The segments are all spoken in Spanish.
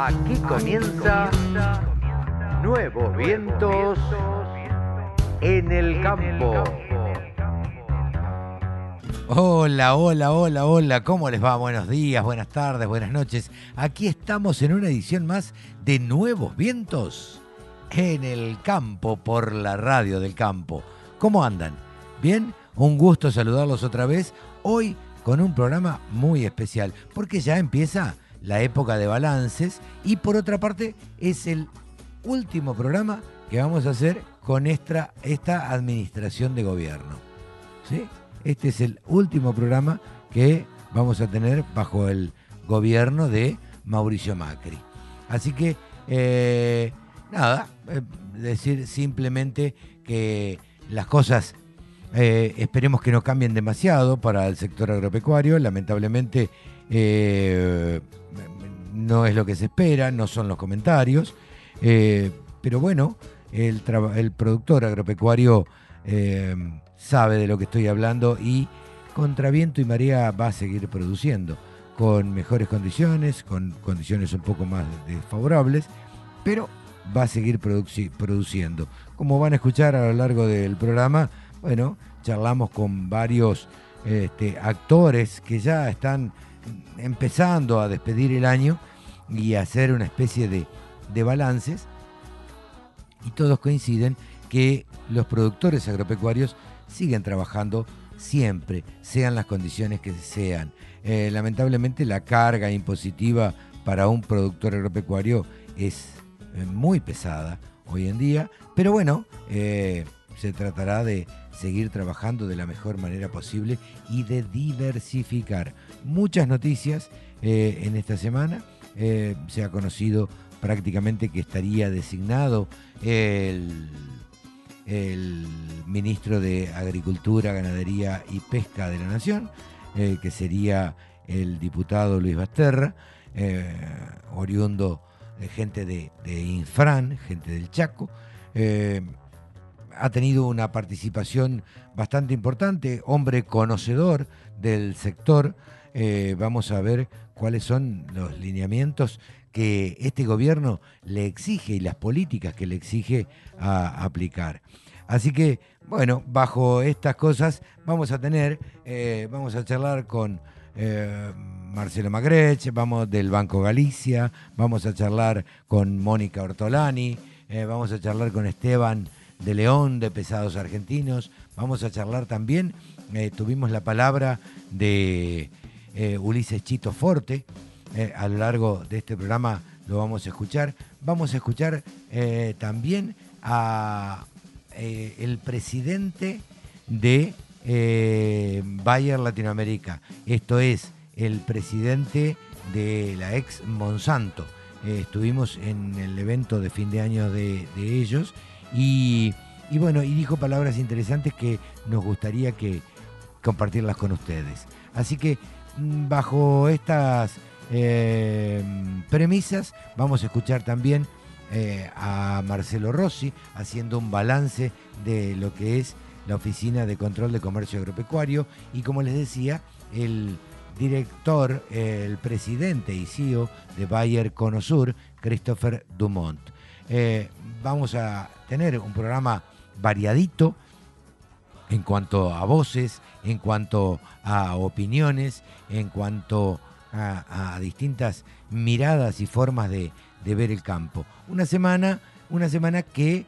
Aquí comienza Nuevos Vientos en el Campo. Hola, hola, hola, hola, ¿cómo les va? Buenos días, buenas tardes, buenas noches. Aquí estamos en una edición más de Nuevos Vientos en el Campo por la radio del campo. ¿Cómo andan? ¿Bien? Un gusto saludarlos otra vez. Hoy con un programa muy especial, porque ya empieza la época de balances y por otra parte es el último programa que vamos a hacer con esta, administración de gobierno. ¿sí? Este es el último programa que vamos a tener bajo el gobierno de Mauricio Macri. Así que, eh, nada, eh, decir simplemente que las cosas eh, esperemos que no cambien demasiado para el sector agropecuario. Lamentablemente no es lo que se espera, no son los comentarios. pero bueno, el, el productor agropecuario sabe de lo que estoy hablando y contra viento y marea va a seguir produciendo con mejores condiciones, con condiciones un poco más desfavorables, pero va a seguir produciendo. Como van a escuchar a lo largo del programa, bueno, charlamos con varios este, actores que ya están empezando a despedir el año y a hacer una especie de, de balances, y todos coinciden que los productores agropecuarios siguen trabajando siempre, sean las condiciones que sean. Eh, lamentablemente la carga impositiva para un productor agropecuario es eh, muy pesada hoy en día, pero bueno, eh, se tratará de seguir trabajando de la mejor manera posible y de diversificar. Muchas noticias en esta semana. se ha conocido prácticamente que estaría designado el el ministro de Agricultura, Ganadería y Pesca de la Nación, eh, que sería el diputado Luis Basterra, eh, oriundo de gente de, Infran, gente del Chaco. Eh, ha tenido una participación bastante importante, hombre conocedor del sector. Vamos a ver cuáles son los lineamientos que este gobierno le exige y las políticas que le exige a aplicar. Así que, bueno, bajo estas cosas vamos a tener, eh, vamos a charlar con eh, Marcelo Magrech, vamos del Banco Galicia, vamos a charlar con Mónica Ortolani, eh, vamos a charlar con Esteban de León de Pesados Argentinos, vamos a charlar también, tuvimos la palabra de Ulises Chito Forte, a lo largo de este programa lo vamos a escuchar, vamos a escuchar también a eh, el presidente de eh, Bayer Latinoamérica. Esto es el presidente de la ex Monsanto. Eh, estuvimos en el evento de fin de año de, ellos y, bueno, y dijo palabras interesantes que nos gustaría que compartirlas con ustedes. Así que bajo estas premisas vamos a escuchar también eh, a Marcelo Rossi haciendo un balance de lo que es la Oficina de Control de Comercio Agropecuario y como les decía, el director, el presidente y CEO de Bayer Conosur, Christopher Dumont. Eh, vamos a tener un programa variadito en cuanto a voces, en cuanto a opiniones, en cuanto a distintas miradas y formas de, ver el campo. Una semana, una semana que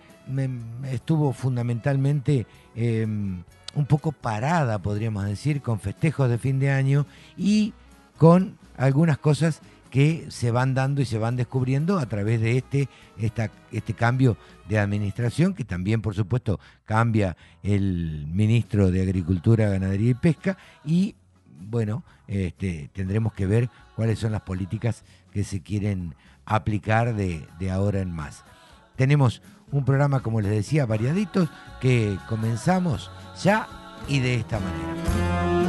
estuvo fundamentalmente em, un poco parada, podríamos decir, con festejos de fin de año y con algunas cosas que se van dando y se van descubriendo a través de este, este cambio de administración, que también, por supuesto, cambia el ministro de Agricultura, Ganadería y Pesca, y bueno, este, tendremos que ver cuáles son las políticas que se quieren aplicar de, de ahora en más. Tenemos un programa, como les decía, variaditos, que comenzamos ya y de esta manera.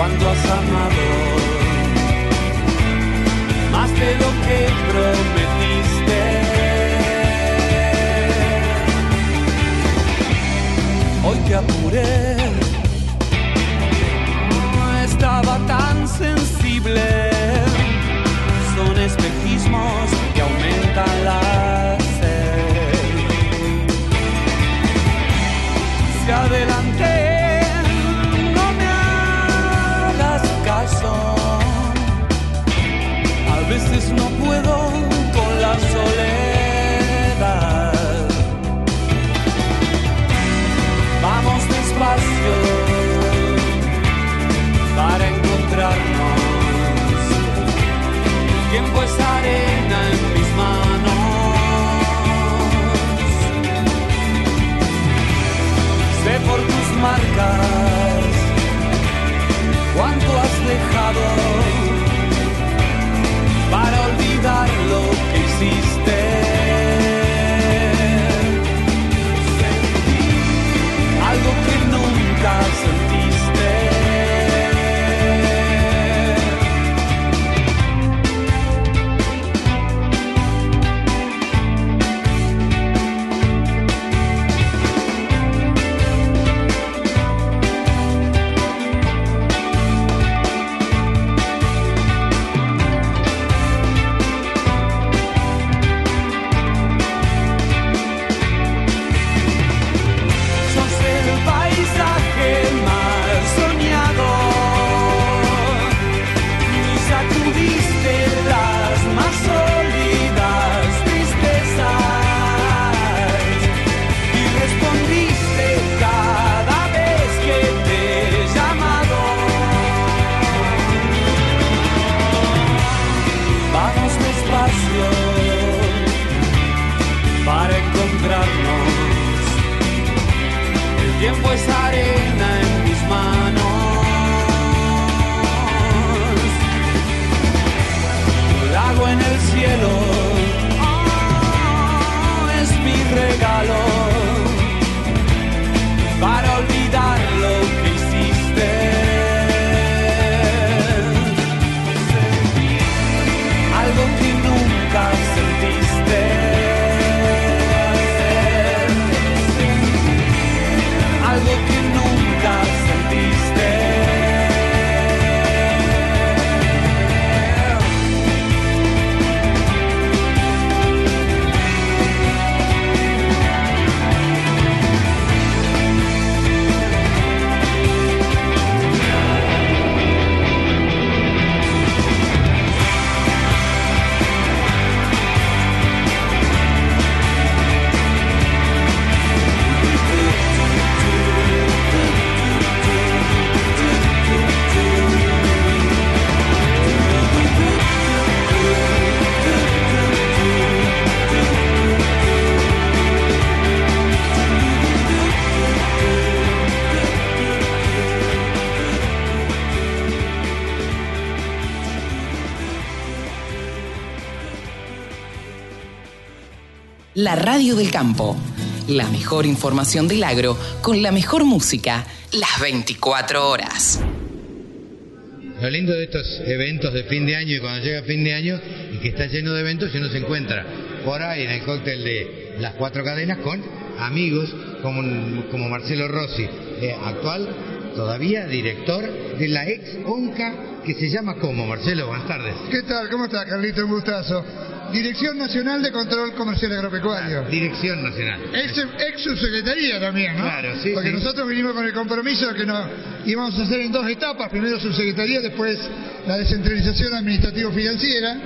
Cuando has amado. Más de lo tiempo es radio del campo. La mejor información del agro con la mejor música las 24 horas. Lo lindo de estos eventos de fin de año y cuando llega fin de año y que está lleno de eventos y uno se encuentra por ahí en el cóctel de las cuatro cadenas con amigos como, como Marcelo Rossi, eh, actual todavía director de la ex ONCA que se llama como Marcelo, buenas tardes. ¿Qué tal? ¿Cómo está, Carlito? Un gustazo. Dirección Nacional de Control Comercial Agropecuario. Dirección Nacional. Ex, ex subsecretaría también, ¿no? Claro, sí, Porque sí. nosotros vinimos con el compromiso de que nos íbamos a hacer en dos etapas, primero subsecretaría, después la descentralización administrativo-financiera,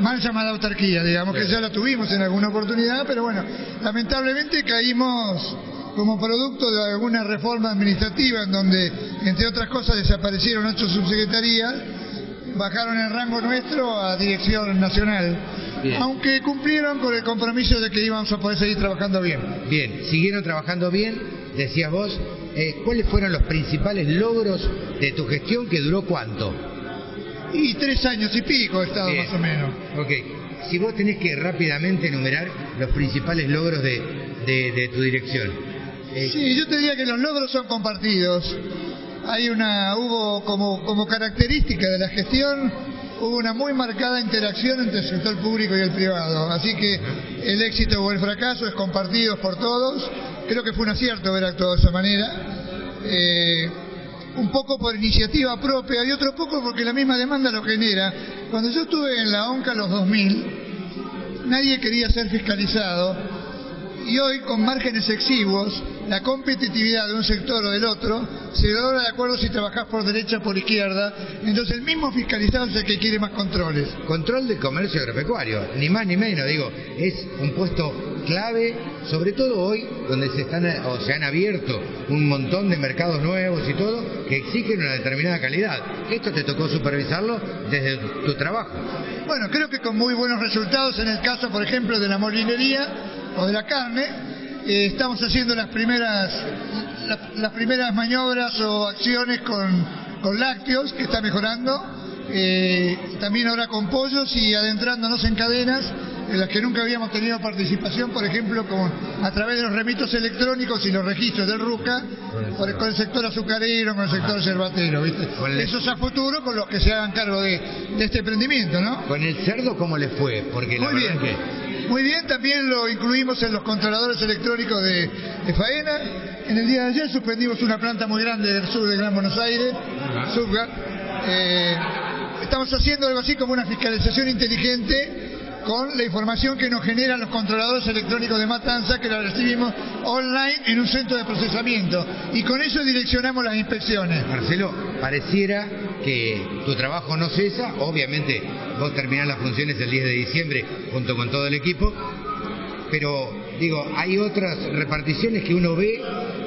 mal llamada autarquía, digamos que ya la tuvimos en alguna oportunidad, pero bueno, lamentablemente caímos como producto de alguna reforma administrativa en donde, entre otras cosas, desaparecieron ocho subsecretarías, bajaron el rango nuestro a dirección nacional, Bien. aunque cumplieron con el compromiso de que íbamos a poder seguir trabajando bien. Bien, siguieron trabajando bien, decías vos. Eh, ¿Cuáles fueron los principales logros de tu gestión que duró cuánto? Y tres años y pico he estado Bien. más o menos. Ok, si vos tenés que rápidamente enumerar los principales logros de, de- de tu dirección. Eh, Sí, yo te diría que los logros son compartidos. Hay una, hubo como, como característica de la gestión, hubo una muy marcada interacción entre el sector público y el privado. Así que el éxito o el fracaso es compartido por todos. Creo que fue un acierto haber actuado de esa manera. Eh, un poco por iniciativa propia y otro poco porque la misma demanda lo genera. Cuando yo estuve en la ONCA los 2000, nadie quería ser fiscalizado y hoy con márgenes exiguos la competitividad de un sector o del otro se logra de acuerdo si trabajás por derecha o por izquierda entonces el mismo fiscalizado es el que quiere más controles Control del comercio agropecuario, ni más ni menos, digo, es un puesto clave, sobre todo hoy, donde se están o se han abierto un montón de mercados nuevos y todo, que exigen una determinada calidad. Esto te tocó supervisarlo desde tu trabajo. bueno creo que con muy buenos resultados en el caso por ejemplo de la molinería o de la carne eh, estamos haciendo las primeras la- las primeras maniobras o acciones con, con lácteos que está mejorando. Eh, también ahora con pollos y adentrándonos en cadenas en las que nunca habíamos tenido participación, por ejemplo, con, a través de los remitos electrónicos y los registros del RUCA, por- con el sector azucarero, con el sector yerbatero, ¿viste? El- Eso es a futuro con los que se hagan cargo de, de este emprendimiento, ¿no? Con el cerdo, ¿cómo le fue? Porque la Muy bien. que... Muy bien, también lo incluimos en los controladores electrónicos de, de faena. En el día de ayer suspendimos una planta muy grande del sur de Gran Buenos Aires, Subgar. Eh, estamos haciendo algo así como una fiscalización inteligente con la información que nos generan los controladores electrónicos de Matanza, que la recibimos online en un centro de procesamiento. Y con eso direccionamos las inspecciones. Marcelo, pareciera que tu trabajo no cesa, obviamente vos terminás las funciones el 10 de diciembre junto con todo el equipo, pero digo, hay otras reparticiones que uno ve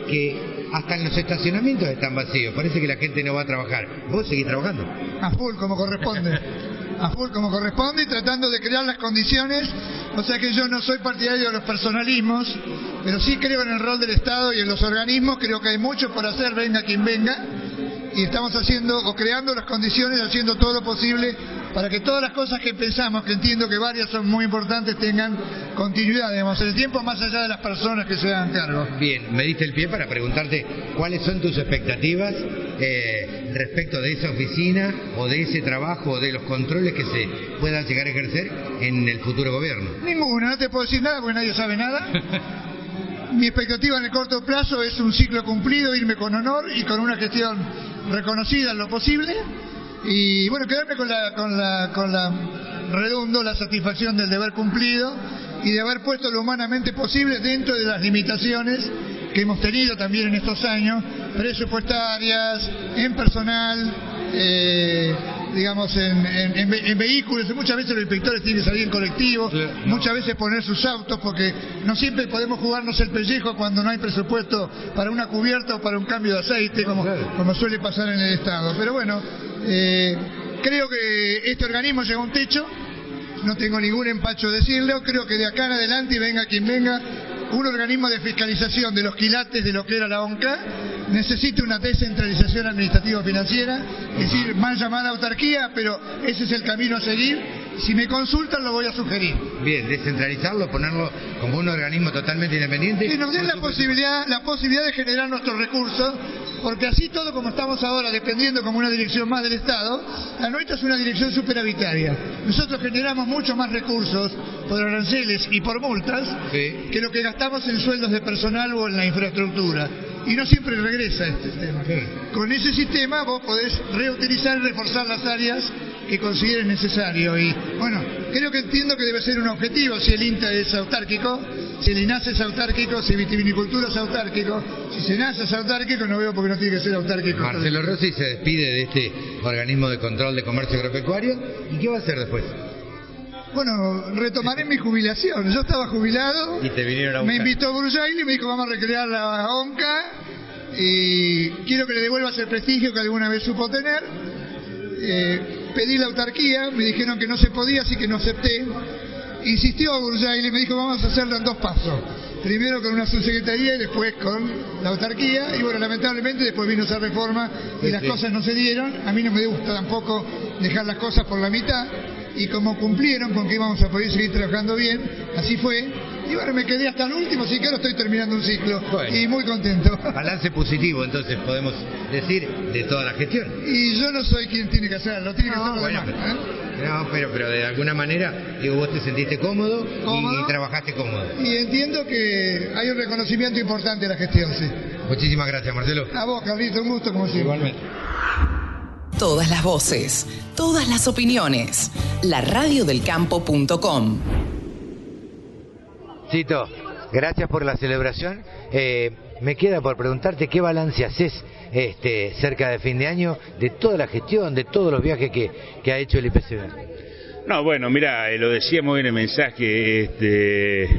que hasta en los estacionamientos están vacíos, parece que la gente no va a trabajar. Vos seguís trabajando. a full como corresponde. A full como corresponde y tratando de crear las condiciones. O sea que yo no soy partidario de los personalismos, pero sí creo en el rol del Estado y en los organismos. Creo que hay mucho por hacer, venga quien venga. Y estamos haciendo o creando las condiciones, haciendo todo lo posible para que todas las cosas que pensamos, que entiendo que varias son muy importantes, tengan continuidad, digamos, en el tiempo más allá de las personas que se hagan cargo. Bien, me diste el pie para preguntarte cuáles son tus expectativas eh, respecto de esa oficina o de ese trabajo o de los controles que se puedan llegar a ejercer en el futuro gobierno. Ninguna, no te puedo decir nada porque nadie sabe nada. Mi expectativa en el corto plazo es un ciclo cumplido, irme con honor y con una gestión reconocida en lo posible. Y bueno, quedarme con la, con la, con la redundo, la satisfacción del deber cumplido y de haber puesto lo humanamente posible dentro de las limitaciones que hemos tenido también en estos años, presupuestarias, en personal, eh, digamos, en, en- en ve- en vehículos. Muchas veces los inspectores tienen que salir en colectivo, no. muchas veces poner sus autos, porque no siempre podemos jugarnos el pellejo cuando no hay presupuesto para una cubierta o para un cambio de aceite, como, como suele pasar en el Estado. Pero bueno, eh, creo que este organismo llega a un techo, no tengo ningún empacho de decirlo, creo que de acá en adelante, y venga quien venga, un organismo de fiscalización de los quilates de lo que era la ONCA necesita una descentralización administrativa-financiera, es decir, mal llamada autarquía, pero ese es el camino a seguir. Si me consultan lo voy a sugerir. Bien, descentralizarlo, ponerlo como un organismo totalmente independiente. Que nos den la posibilidad, la posibilidad de generar nuestros recursos, porque así todo como estamos ahora, dependiendo como una dirección más del Estado, la nuestra es una dirección superavitaria. Nosotros generamos mucho más recursos por aranceles y por multas Sí. que lo que gastamos en sueldos de personal o en la infraestructura. Y no siempre regresa este tema. Sí. Con ese sistema vos podés reutilizar y reforzar las áreas que consideren necesario. Y bueno, creo que entiendo que debe ser un objetivo si el INTA es autárquico, si el INASE es autárquico, si vitivinicultura es autárquico, si SENASA es autárquico, no veo por qué no tiene que ser autárquico. Marcelo Rossi se despide de este organismo de control de comercio agropecuario. ¿Y qué va a hacer después? Bueno, retomaré mi jubilación. Yo estaba jubilado. Y te vinieron a Me buscar. invitó Brujail y me dijo, vamos a recrear la ONCA. Y quiero que le devuelvas el prestigio que alguna vez supo tener. Eh, pedí la autarquía, me dijeron que no se podía, así que no acepté. Insistió Burjail y me dijo, vamos a hacerlo en dos pasos. Primero con una subsecretaría y después con la autarquía. Y bueno, lamentablemente después vino esa reforma y las cosas no se dieron. A mí no me gusta tampoco dejar las cosas por la mitad. Y como cumplieron con que íbamos a poder seguir trabajando bien, así fue. Y bueno, me quedé hasta el último, así que ahora estoy terminando un ciclo. Bueno. Y muy contento. Balance positivo, entonces podemos decir, de toda la gestión. Y yo no soy quien tiene que hacerlo, tiene que No, hacerlo bueno, demás. ¿eh? No, pero, pero de alguna manera, digo, vos te sentiste cómodo, y- Cómodo. Y, trabajaste cómodo. Y entiendo que hay un reconocimiento importante de la gestión, sí. Muchísimas gracias, Marcelo. A vos, Carlito, un gusto como siempre. Igualmente. Todas las voces, todas las opiniones. La radiodelcampo.com. Tito, gracias por la celebración. Eh, me queda por preguntarte qué balance haces este, cerca de fin de año de toda la gestión, de todos los viajes que, ha hecho el IPCB. No, bueno, mira, eh, lo decíamos en el mensaje, este,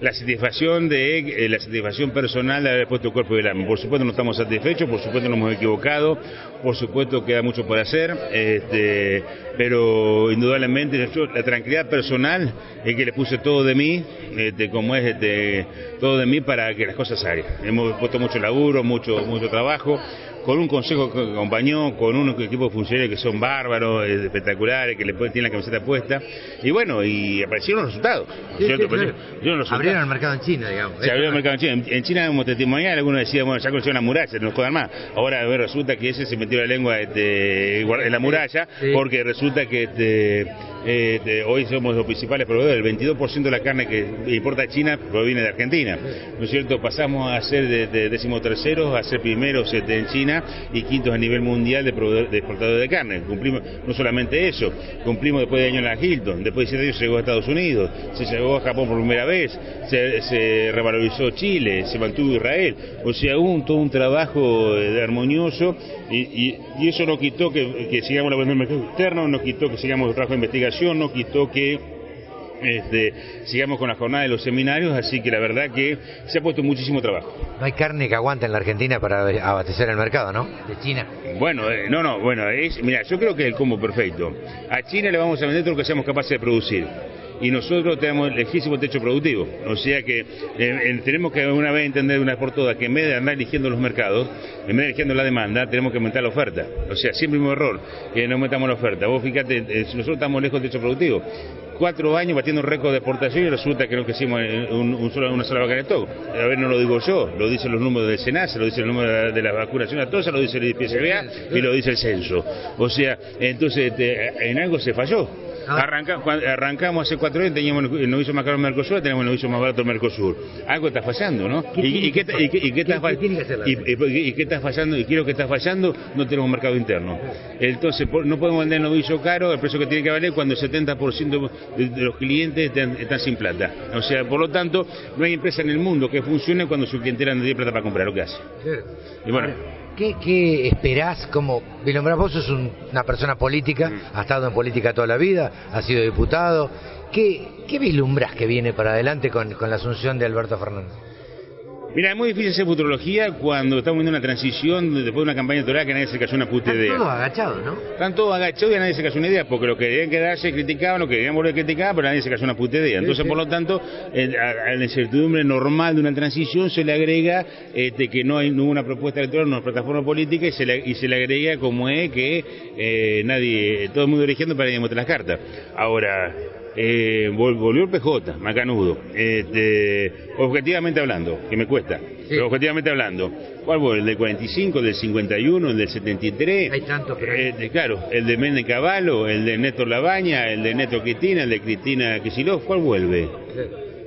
la satisfacción de eh, la satisfacción personal de haber puesto el cuerpo del. Por supuesto no estamos satisfechos, por supuesto nos hemos equivocado, por supuesto queda mucho por hacer, este, pero indudablemente la tranquilidad personal es que le puse todo de mí, este, como es este, todo de mí para que las cosas salgan. Hemos puesto mucho laburo, mucho, mucho trabajo con un consejo que acompañó, con un equipo de funcionarios que son bárbaros, eh, espectaculares, que le pueden- tienen la camiseta puesta. Y bueno, y aparecieron los resultados. ¿cierto? Aparecieron los resultados. Abrieron el mercado en China, digamos. Se abrió el mercado en China. En, China hemos testimonial, algunos decían, bueno, ya conocieron la muralla, no nos jodan más. Ahora resulta que ese se metió la lengua este, en la muralla, Sí. porque resulta que este, este, hoy somos los principales proveedores. El 22% de la carne que importa China proviene de Argentina. ¿No es cierto? Pasamos a ser de, de decimoterceros a ser primeros en China y quintos a nivel mundial de, de exportadores de carne. Cumplimos no solamente eso, cumplimos después de años en la Hilton, después de siete años se llegó a Estados Unidos, se llegó a Japón por primera vez, se, revalorizó Chile, se mantuvo Israel. O sea, hubo un, todo un trabajo eh, armonioso y, eso no quitó que, sigamos la el mercado externo, no quitó que sigamos el trabajo de investigación, no quitó que este, sigamos con la jornada de los seminarios, así que la verdad que se ha puesto muchísimo trabajo. No hay carne que aguante en la Argentina para abastecer el mercado, ¿no? De China. Bueno, eh, no, no, bueno, es, mira, yo creo que es el combo perfecto. A China le vamos a vender todo lo que seamos capaces de producir. Y nosotros tenemos el legítimo techo productivo. O sea que eh, eh, tenemos que una vez entender de una vez por todas que en vez de andar eligiendo los mercados, en vez de eligiendo la demanda, tenemos que aumentar la oferta. O sea, siempre el mismo error, que no aumentamos la oferta. Vos fíjate, eh, nosotros estamos lejos del techo productivo. Cuatro años batiendo récord de exportación y resulta que no quisimos eh, un, un solo, una sola vaca de stock. A ver, no lo digo yo, lo dicen los números del SENAS, lo dice el número de la, de la vacunación a todos, lo dice el IPCBA y lo dice el censo. O sea, entonces este, en algo se falló. Arranca- cuando arrancamos hace cuatro años, teníamos el novicio más caro Mercosur, tenemos el novicio más barato el Mercosur. Algo está fallando, ¿no? ¿Qué ¿Y, qué, está- fallando? ¿Y lo que está fallando? No tenemos mercado interno. Entonces, no podemos vender el novicio caro, el precio que tiene que valer, cuando el 70% de, de los clientes están, están sin plata. O sea, por lo tanto, no hay empresa en el mundo que funcione cuando su clientela no tiene plata para comprar, lo que hace. Y bueno. ¿Qué, qué esperás? Como Vilombrás, vos sos un- una persona política, has estado en política toda la vida, has sido diputado. ¿Qué, qué vislumbrás que viene para adelante con, con la asunción de Alberto Fernández? Mira, es muy difícil hacer futurología cuando estamos viendo una transición después de una campaña electoral que nadie se cayó una puta Están idea. todos agachados, ¿no? Están todos agachados y a nadie se cayó una idea, porque lo que querían quedarse criticaban, lo que querían volver a criticar, pero a nadie se cayó una puta idea. Entonces, por lo tanto, a, a la incertidumbre normal de una transición se le agrega este, que no hay no hubo una propuesta electoral, no una plataforma política, y se le, y se le agrega como es que eh, nadie, todo el mundo eligiendo para que nadie las cartas. Ahora, eh, vol- volvió el PJ, macanudo. Este, objetivamente hablando, que me cuesta, pero objetivamente hablando, ¿cuál fue? ¿El del 45, el del 51, el del 73? Hay tantos, pero hay- Eh, claro, el de Méndez Cavallo, el de Néstor Labaña, el de Néstor Cristina, el de Cristina Kicillof, ¿cuál vuelve?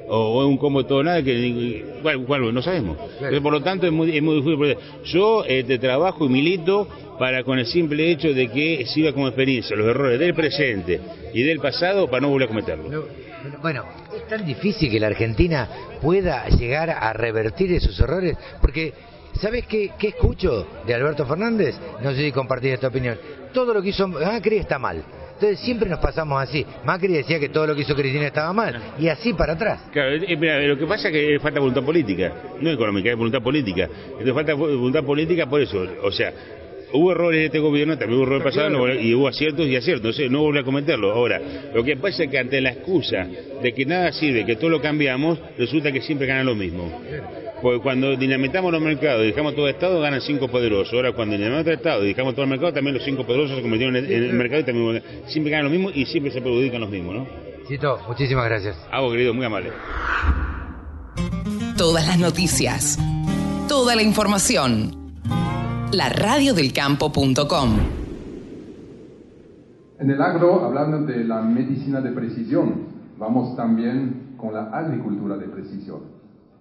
O, es un combo todo nada que cuál, no sabemos. Entonces, por lo tanto es muy, es muy difícil. Yo eh, te trabajo y milito para con el simple hecho de que sirva como experiencia los errores del presente y del pasado para no volver a cometerlos. No, bueno, es tan difícil que la Argentina pueda llegar a revertir esos errores, porque ¿sabes qué, qué escucho de Alberto Fernández? No sé si compartís esta opinión. Todo lo que hizo Macri está mal. Entonces siempre nos pasamos así. Macri decía que todo lo que hizo Cristina estaba mal, y así para atrás. Claro, eh, mira, lo que pasa es que falta voluntad política, no económica, es voluntad política. Entonces falta voluntad política por eso. O sea, hubo errores en este gobierno, también hubo errores pasados no, y hubo aciertos y aciertos, no volví a cometerlo. Ahora, lo que pasa es que ante la excusa de que nada sirve, que todo lo cambiamos, resulta que siempre gana lo mismo. Porque cuando dinamitamos los mercados y dejamos todo el Estado, ganan cinco poderosos. Ahora, cuando dinamitamos el Estado y dejamos todo el mercado, también los cinco poderosos se convirtieron en, el mercado y también siempre ganan lo mismo y siempre se perjudican los mismos, ¿no? Chito, muchísimas gracias. A vos, querido, muy amable. Todas las noticias, toda la información. La radiodelcampo.com. En el agro, hablando de la medicina de precisión, vamos también con la agricultura de precisión.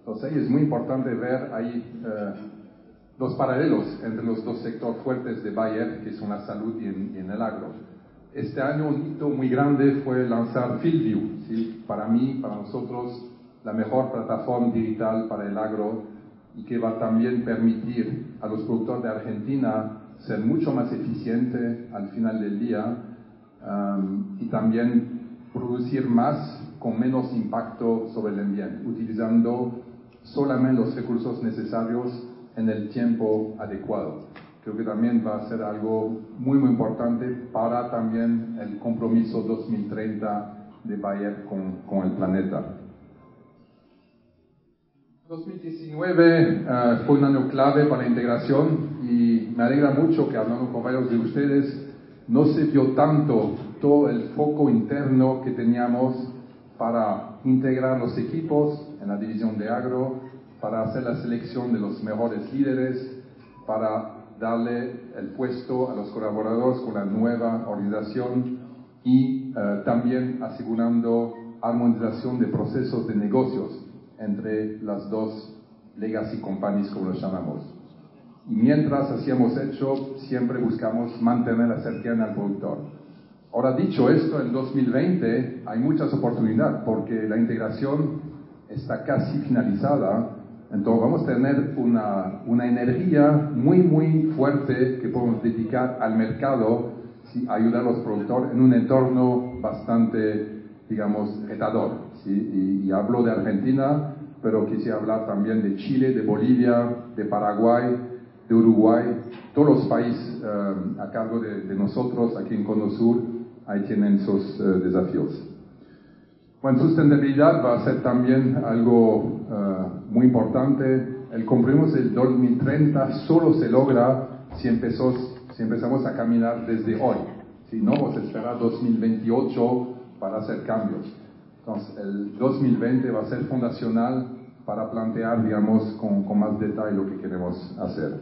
Entonces es muy importante ver ahí eh, los paralelos entre los dos sectores fuertes de Bayer, que son la salud y, en, el agro. Este año un hito muy grande fue lanzar FieldView, ¿sí? para mí, para nosotros, la mejor plataforma digital para el agro y que va también permitir a los productores de Argentina ser mucho más eficientes al final del día um, y también producir más con menos impacto sobre el ambiente, utilizando solamente los recursos necesarios en el tiempo adecuado. Creo que también va a ser algo muy, muy importante para también el compromiso 2030 de Bayer con, con el planeta. 2019 eh, fue un año clave para la integración y me alegra mucho que hablando con varios de ustedes no se vio tanto todo el foco interno que teníamos para integrar los equipos en la división de agro, para hacer la selección de los mejores líderes, para darle el puesto a los colaboradores con la nueva organización y eh, también asegurando armonización de procesos de negocios entre las dos legacy companies, como los llamamos. Y mientras hacíamos hecho, siempre buscamos mantener la cercanía al productor. Ahora, dicho esto, en 2020 hay muchas oportunidades porque la integración está casi finalizada. Entonces vamos a tener una, una energía muy, muy fuerte que podemos dedicar al mercado y ayudar a los productores en un entorno bastante, digamos, retador. ¿sí? Y, hablo de Argentina, pero quisiera hablar también de Chile, de Bolivia, de Paraguay, de Uruguay, todos los países eh, a cargo de, de, nosotros aquí en Cono Sur ahí tienen sus eh, desafíos. Bueno, sustentabilidad va a ser también algo eh, muy importante. El compromiso del 2030 solo se logra si, si empezamos a caminar desde hoy. Si no, vamos a esperar 2028 para hacer cambios. Entonces, el 2020 va a ser fundacional para plantear, digamos, con, con más detalle lo que queremos hacer.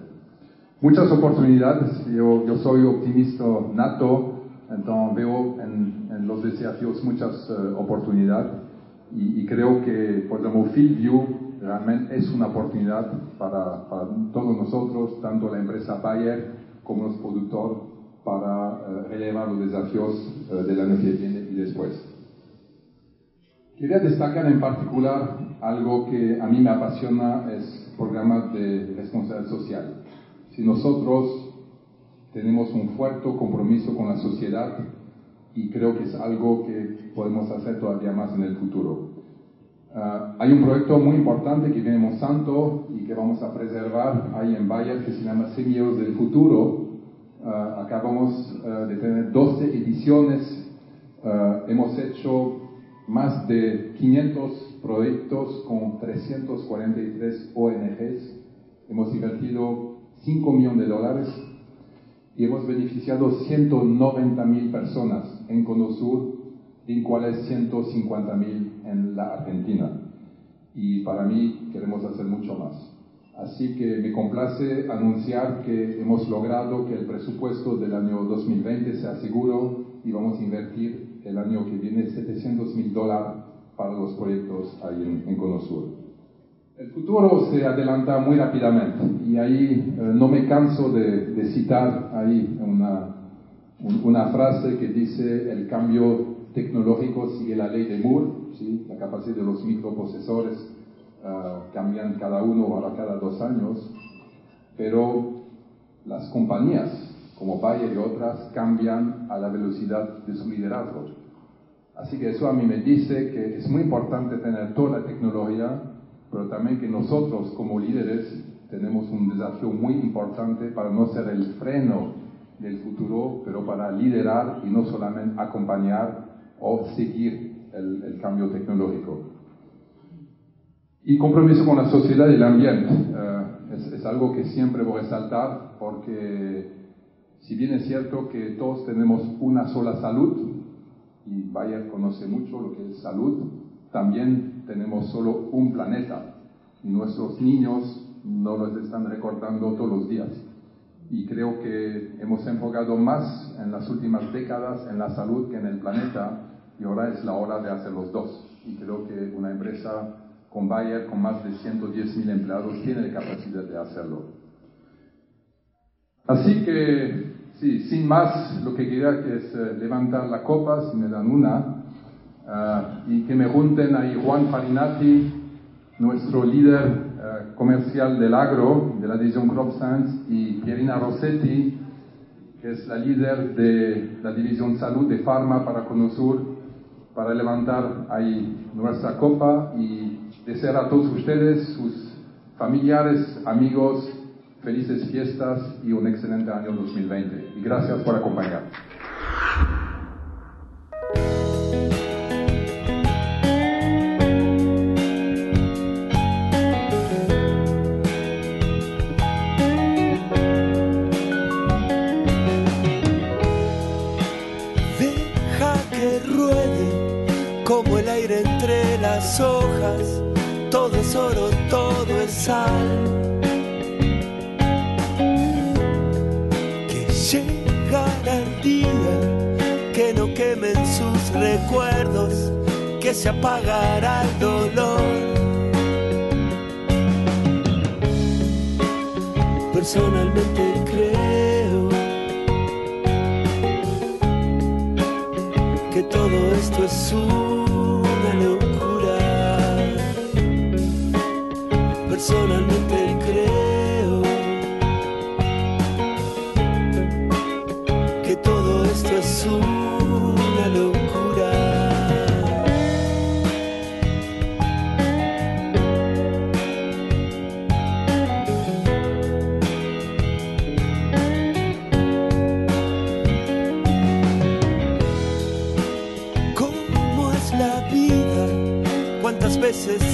Muchas oportunidades, yo, yo soy optimista nato, entonces veo en, los desafíos muchas eh, oportunidades y, creo que, por ejemplo, Field View realmente es una oportunidad para, todos nosotros, tanto la empresa Bayer como los productores, para eh, relevar los desafíos eh, del año que viene y después. Quería destacar en particular algo que a mí me apasiona, es programas de responsabilidad social. Si nosotros tenemos un fuerte compromiso con la sociedad y creo que es algo que podemos hacer todavía más en el futuro. Ah, hay un proyecto muy importante que viene Monsanto y que vamos a preservar ahí en Bayer que se llama Semilleros del Futuro. Uh, acabamos ah, de tener 12 ediciones. hemos hecho más de 500 proyectos con 343 ONGs. Hemos invertido 5 millones de dólares y hemos beneficiado 190 mil personas en Cono Sur, en cuales 150 mil en la Argentina. Y para mí queremos hacer mucho más. Así que me complace anunciar que hemos logrado que el presupuesto del año 2020 sea seguro y vamos a invertir el año que viene 700 mil dólares para los proyectos ahí en, en Conosur. El futuro se adelanta muy rápidamente y ahí eh, no me canso de, de citar ahí una, un- una frase que dice el cambio tecnológico sigue la ley de Moore, ¿sí? la capacidad de los microprocesores ah, cambian cada uno o cada dos años, pero las compañías como Bayer y otras cambian a la velocidad de su liderazgo. Así que eso a mí me dice que es muy importante tener toda la tecnología, pero también que nosotros como líderes tenemos un desafío muy importante para no ser el freno del futuro, pero para liderar y no solamente acompañar o seguir el, el cambio tecnológico. Y compromiso con la sociedad y el ambiente. Eh, es, es algo que siempre voy a resaltar porque si bien es cierto que todos tenemos una sola salud, y Bayer conoce mucho lo que es salud, también tenemos solo un planeta nuestros niños no los están recordando todos los días. Y creo que hemos enfocado más en las últimas décadas en la salud que en el planeta y ahora es la hora de hacer los dos. Y creo que una empresa con Bayer con más de 110.000 empleados tiene la capacidad de hacerlo. Así que, sí, sin más, lo que quería que es eh, levantar la copa, si me dan una, ah, y que me junten ahí Juan Farinati, nuestro líder eh, comercial del agro, de la división Crop Science, y Pierina Rossetti, que es la líder de la división salud de Pharma para Conosur, para levantar ahí nuestra copa y desear a todos ustedes, sus familiares, amigos, felices fiestas y un excelente año 2020. Y gracias por acompañar. Recuerdos, que se apagará el dolor. Personalmente creo que todo esto es una locura. Personalmente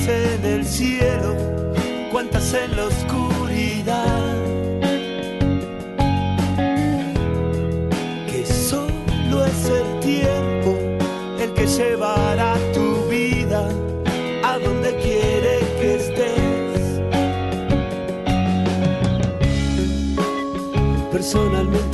veces en el cielo? ¿Cuántas en la oscuridad? Que solo es el tiempo el que llevará tu vida a donde quiere que estés. Personalmente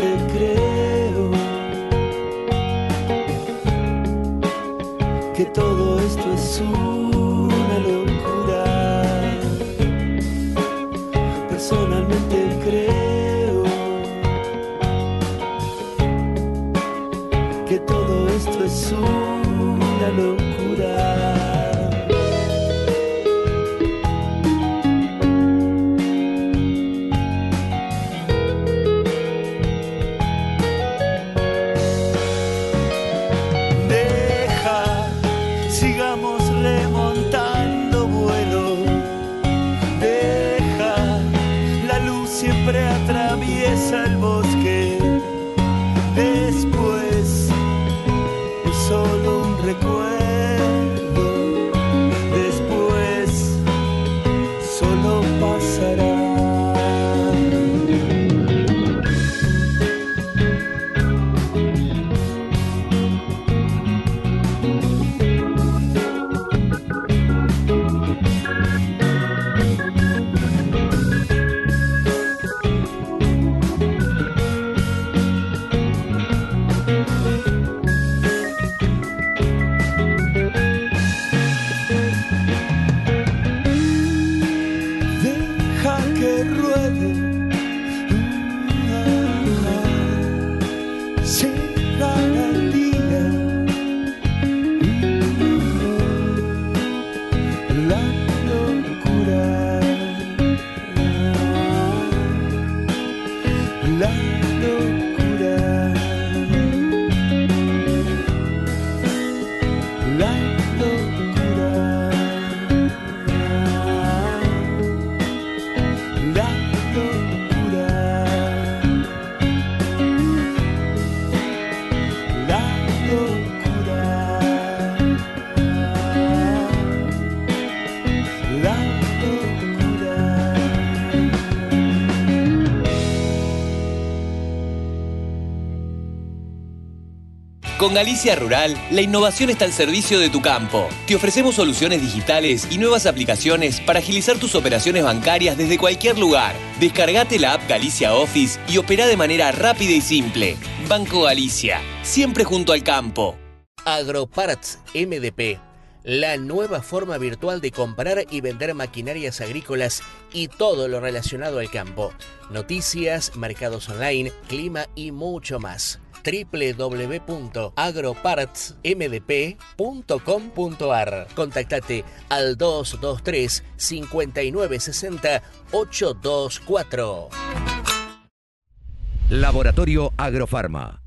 Con Galicia Rural, la innovación está al servicio de tu campo. Te ofrecemos soluciones digitales y nuevas aplicaciones para agilizar tus operaciones bancarias desde cualquier lugar. Descargate la app Galicia Office y opera de manera rápida y simple. Banco Galicia, siempre junto al campo. Agroparts MDP, la nueva forma virtual de comprar y vender maquinarias agrícolas y todo lo relacionado al campo. Noticias, mercados online, clima y mucho más www.agropartsmdp.com.ar. Contactate al 223 5960 824. Laboratorio Agrofarma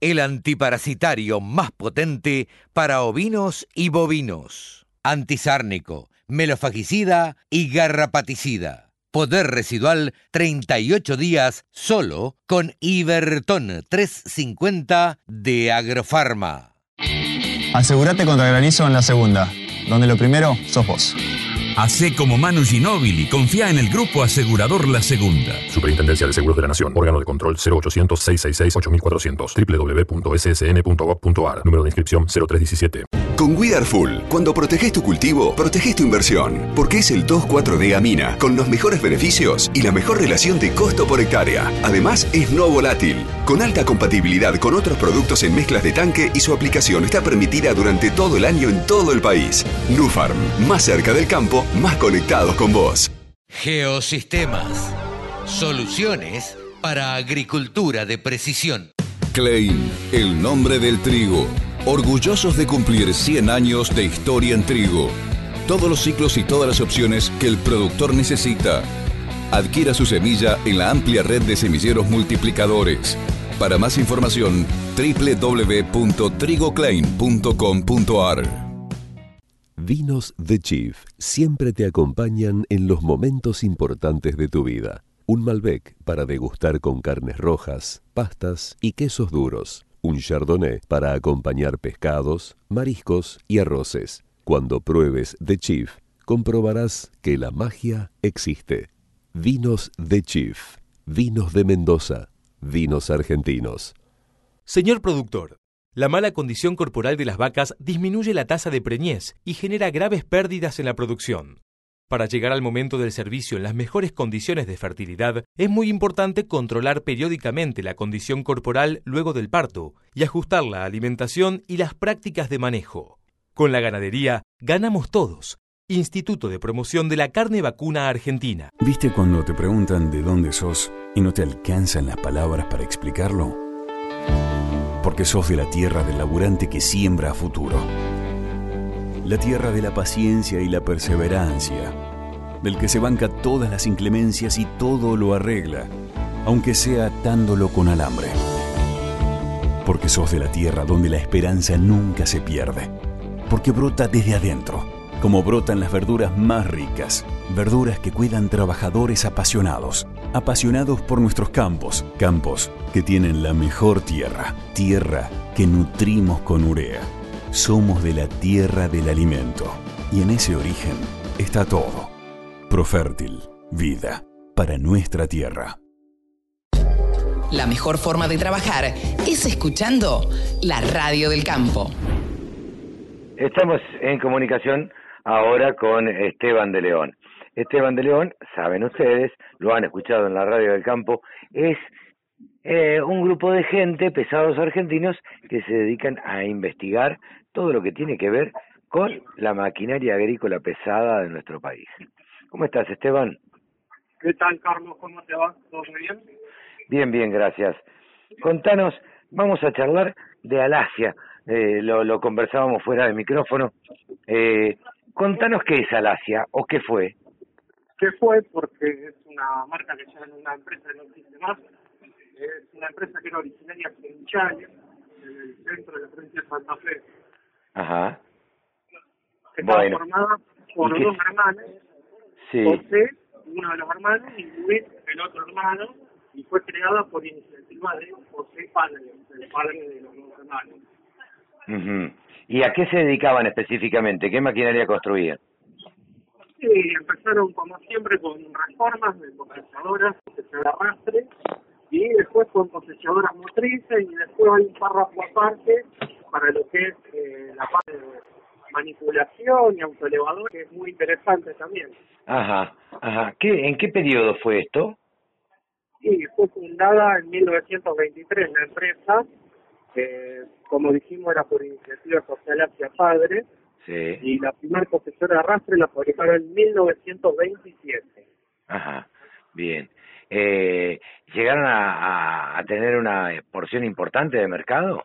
el antiparasitario más potente para ovinos y bovinos. Antisárnico, melofagicida y garrapaticida. Poder residual 38 días solo con Iberton 350 de Agrofarma. Asegúrate contra granizo en la segunda, donde lo primero sos vos. Hacé como Manu Ginóbili, confía en el Grupo Asegurador La Segunda. Superintendencia de Seguros de la Nación, órgano de control 0800-666-8400, www.ssn.gov.ar, número de inscripción 0317. Con Widar Full, cuando proteges tu cultivo, proteges tu inversión, porque es el 2,4-D Amina, con los mejores beneficios y la mejor relación de costo por hectárea. Además, es no volátil, con alta compatibilidad con otros productos en mezclas de tanque y su aplicación está permitida durante todo el año en todo el país. Nufarm, más cerca del campo, más conectados con vos. Geosistemas. Soluciones para agricultura de precisión. Klein, el nombre del trigo. Orgullosos de cumplir 100 años de historia en trigo. Todos los ciclos y todas las opciones que el productor necesita. Adquiera su semilla en la amplia red de semilleros multiplicadores. Para más información, www.trigoclein.com.ar Vinos The Chief siempre te acompañan en los momentos importantes de tu vida. Un Malbec para degustar con carnes rojas, pastas y quesos duros. Un Chardonnay para acompañar pescados, mariscos y arroces. Cuando pruebes The Chief, comprobarás que la magia existe. Vinos The Chief. Vinos de Mendoza. Vinos argentinos. Señor productor, la mala condición corporal de las vacas disminuye la tasa de preñez y genera graves pérdidas en la producción. Para llegar al momento del servicio en las mejores condiciones de fertilidad, es muy importante controlar periódicamente la condición corporal luego del parto y ajustar la alimentación y las prácticas de manejo. Con la ganadería, ganamos todos. Instituto de Promoción de la Carne Vacuna Argentina. ¿Viste cuando te preguntan de dónde sos y no te alcanzan las palabras para explicarlo? Porque sos de la tierra del laburante que siembra a futuro. La tierra de la paciencia y la perseverancia, del que se banca todas las inclemencias y todo lo arregla, aunque sea atándolo con alambre. Porque sos de la tierra donde la esperanza nunca se pierde, porque brota desde adentro, como brotan las verduras más ricas, verduras que cuidan trabajadores apasionados apasionados por nuestros campos, campos que tienen la mejor tierra, tierra que nutrimos con urea. Somos de la tierra del alimento y en ese origen está todo. Profértil, vida para nuestra tierra. La mejor forma de trabajar es escuchando la radio del campo. Estamos en comunicación ahora con Esteban de León. Esteban de León, saben ustedes, lo han escuchado en la radio del campo, es eh, un grupo de gente, pesados argentinos, que se dedican a investigar todo lo que tiene que ver con la maquinaria agrícola pesada de nuestro país. ¿Cómo estás, Esteban? ¿Qué tal, Carlos? ¿Cómo te va? ¿Todo bien? Bien, bien, gracias. Contanos, vamos a charlar de Alasia. Eh, lo, lo conversábamos fuera de micrófono. Eh, contanos qué es Alasia o qué fue qué fue, porque es una marca que ya es una empresa que no existe más, es una empresa que era originaria de Chile, en el centro de la provincia de Santa Fe. Ajá. Estaba Bueno. formada por ¿Y qué- dos hermanos, Sí. José, uno de los hermanos, y Luis, el otro hermano, y fue creada por iniciativa de José Padre, el padre de los dos hermanos. Ujú. ¿Y a qué se dedicaban específicamente? ¿Qué maquinaria construían? Sí, empezaron como siempre con reformas de cosechadoras, cosechadoras arrastre, y después con cosechadoras motrices, y después hay un párrafo aparte para lo que es eh, la parte de manipulación y autoelevador, que es muy interesante también. Ajá, ajá. ¿Qué, ¿En qué periodo fue esto? Sí, fue fundada en 1923 la empresa, que como dijimos era por iniciativa social hacia padre, Sí. y la primera de arrastre la fabricaron en 1927. Ajá, bien. Eh, ¿Llegaron a, a, a tener una porción importante de mercado?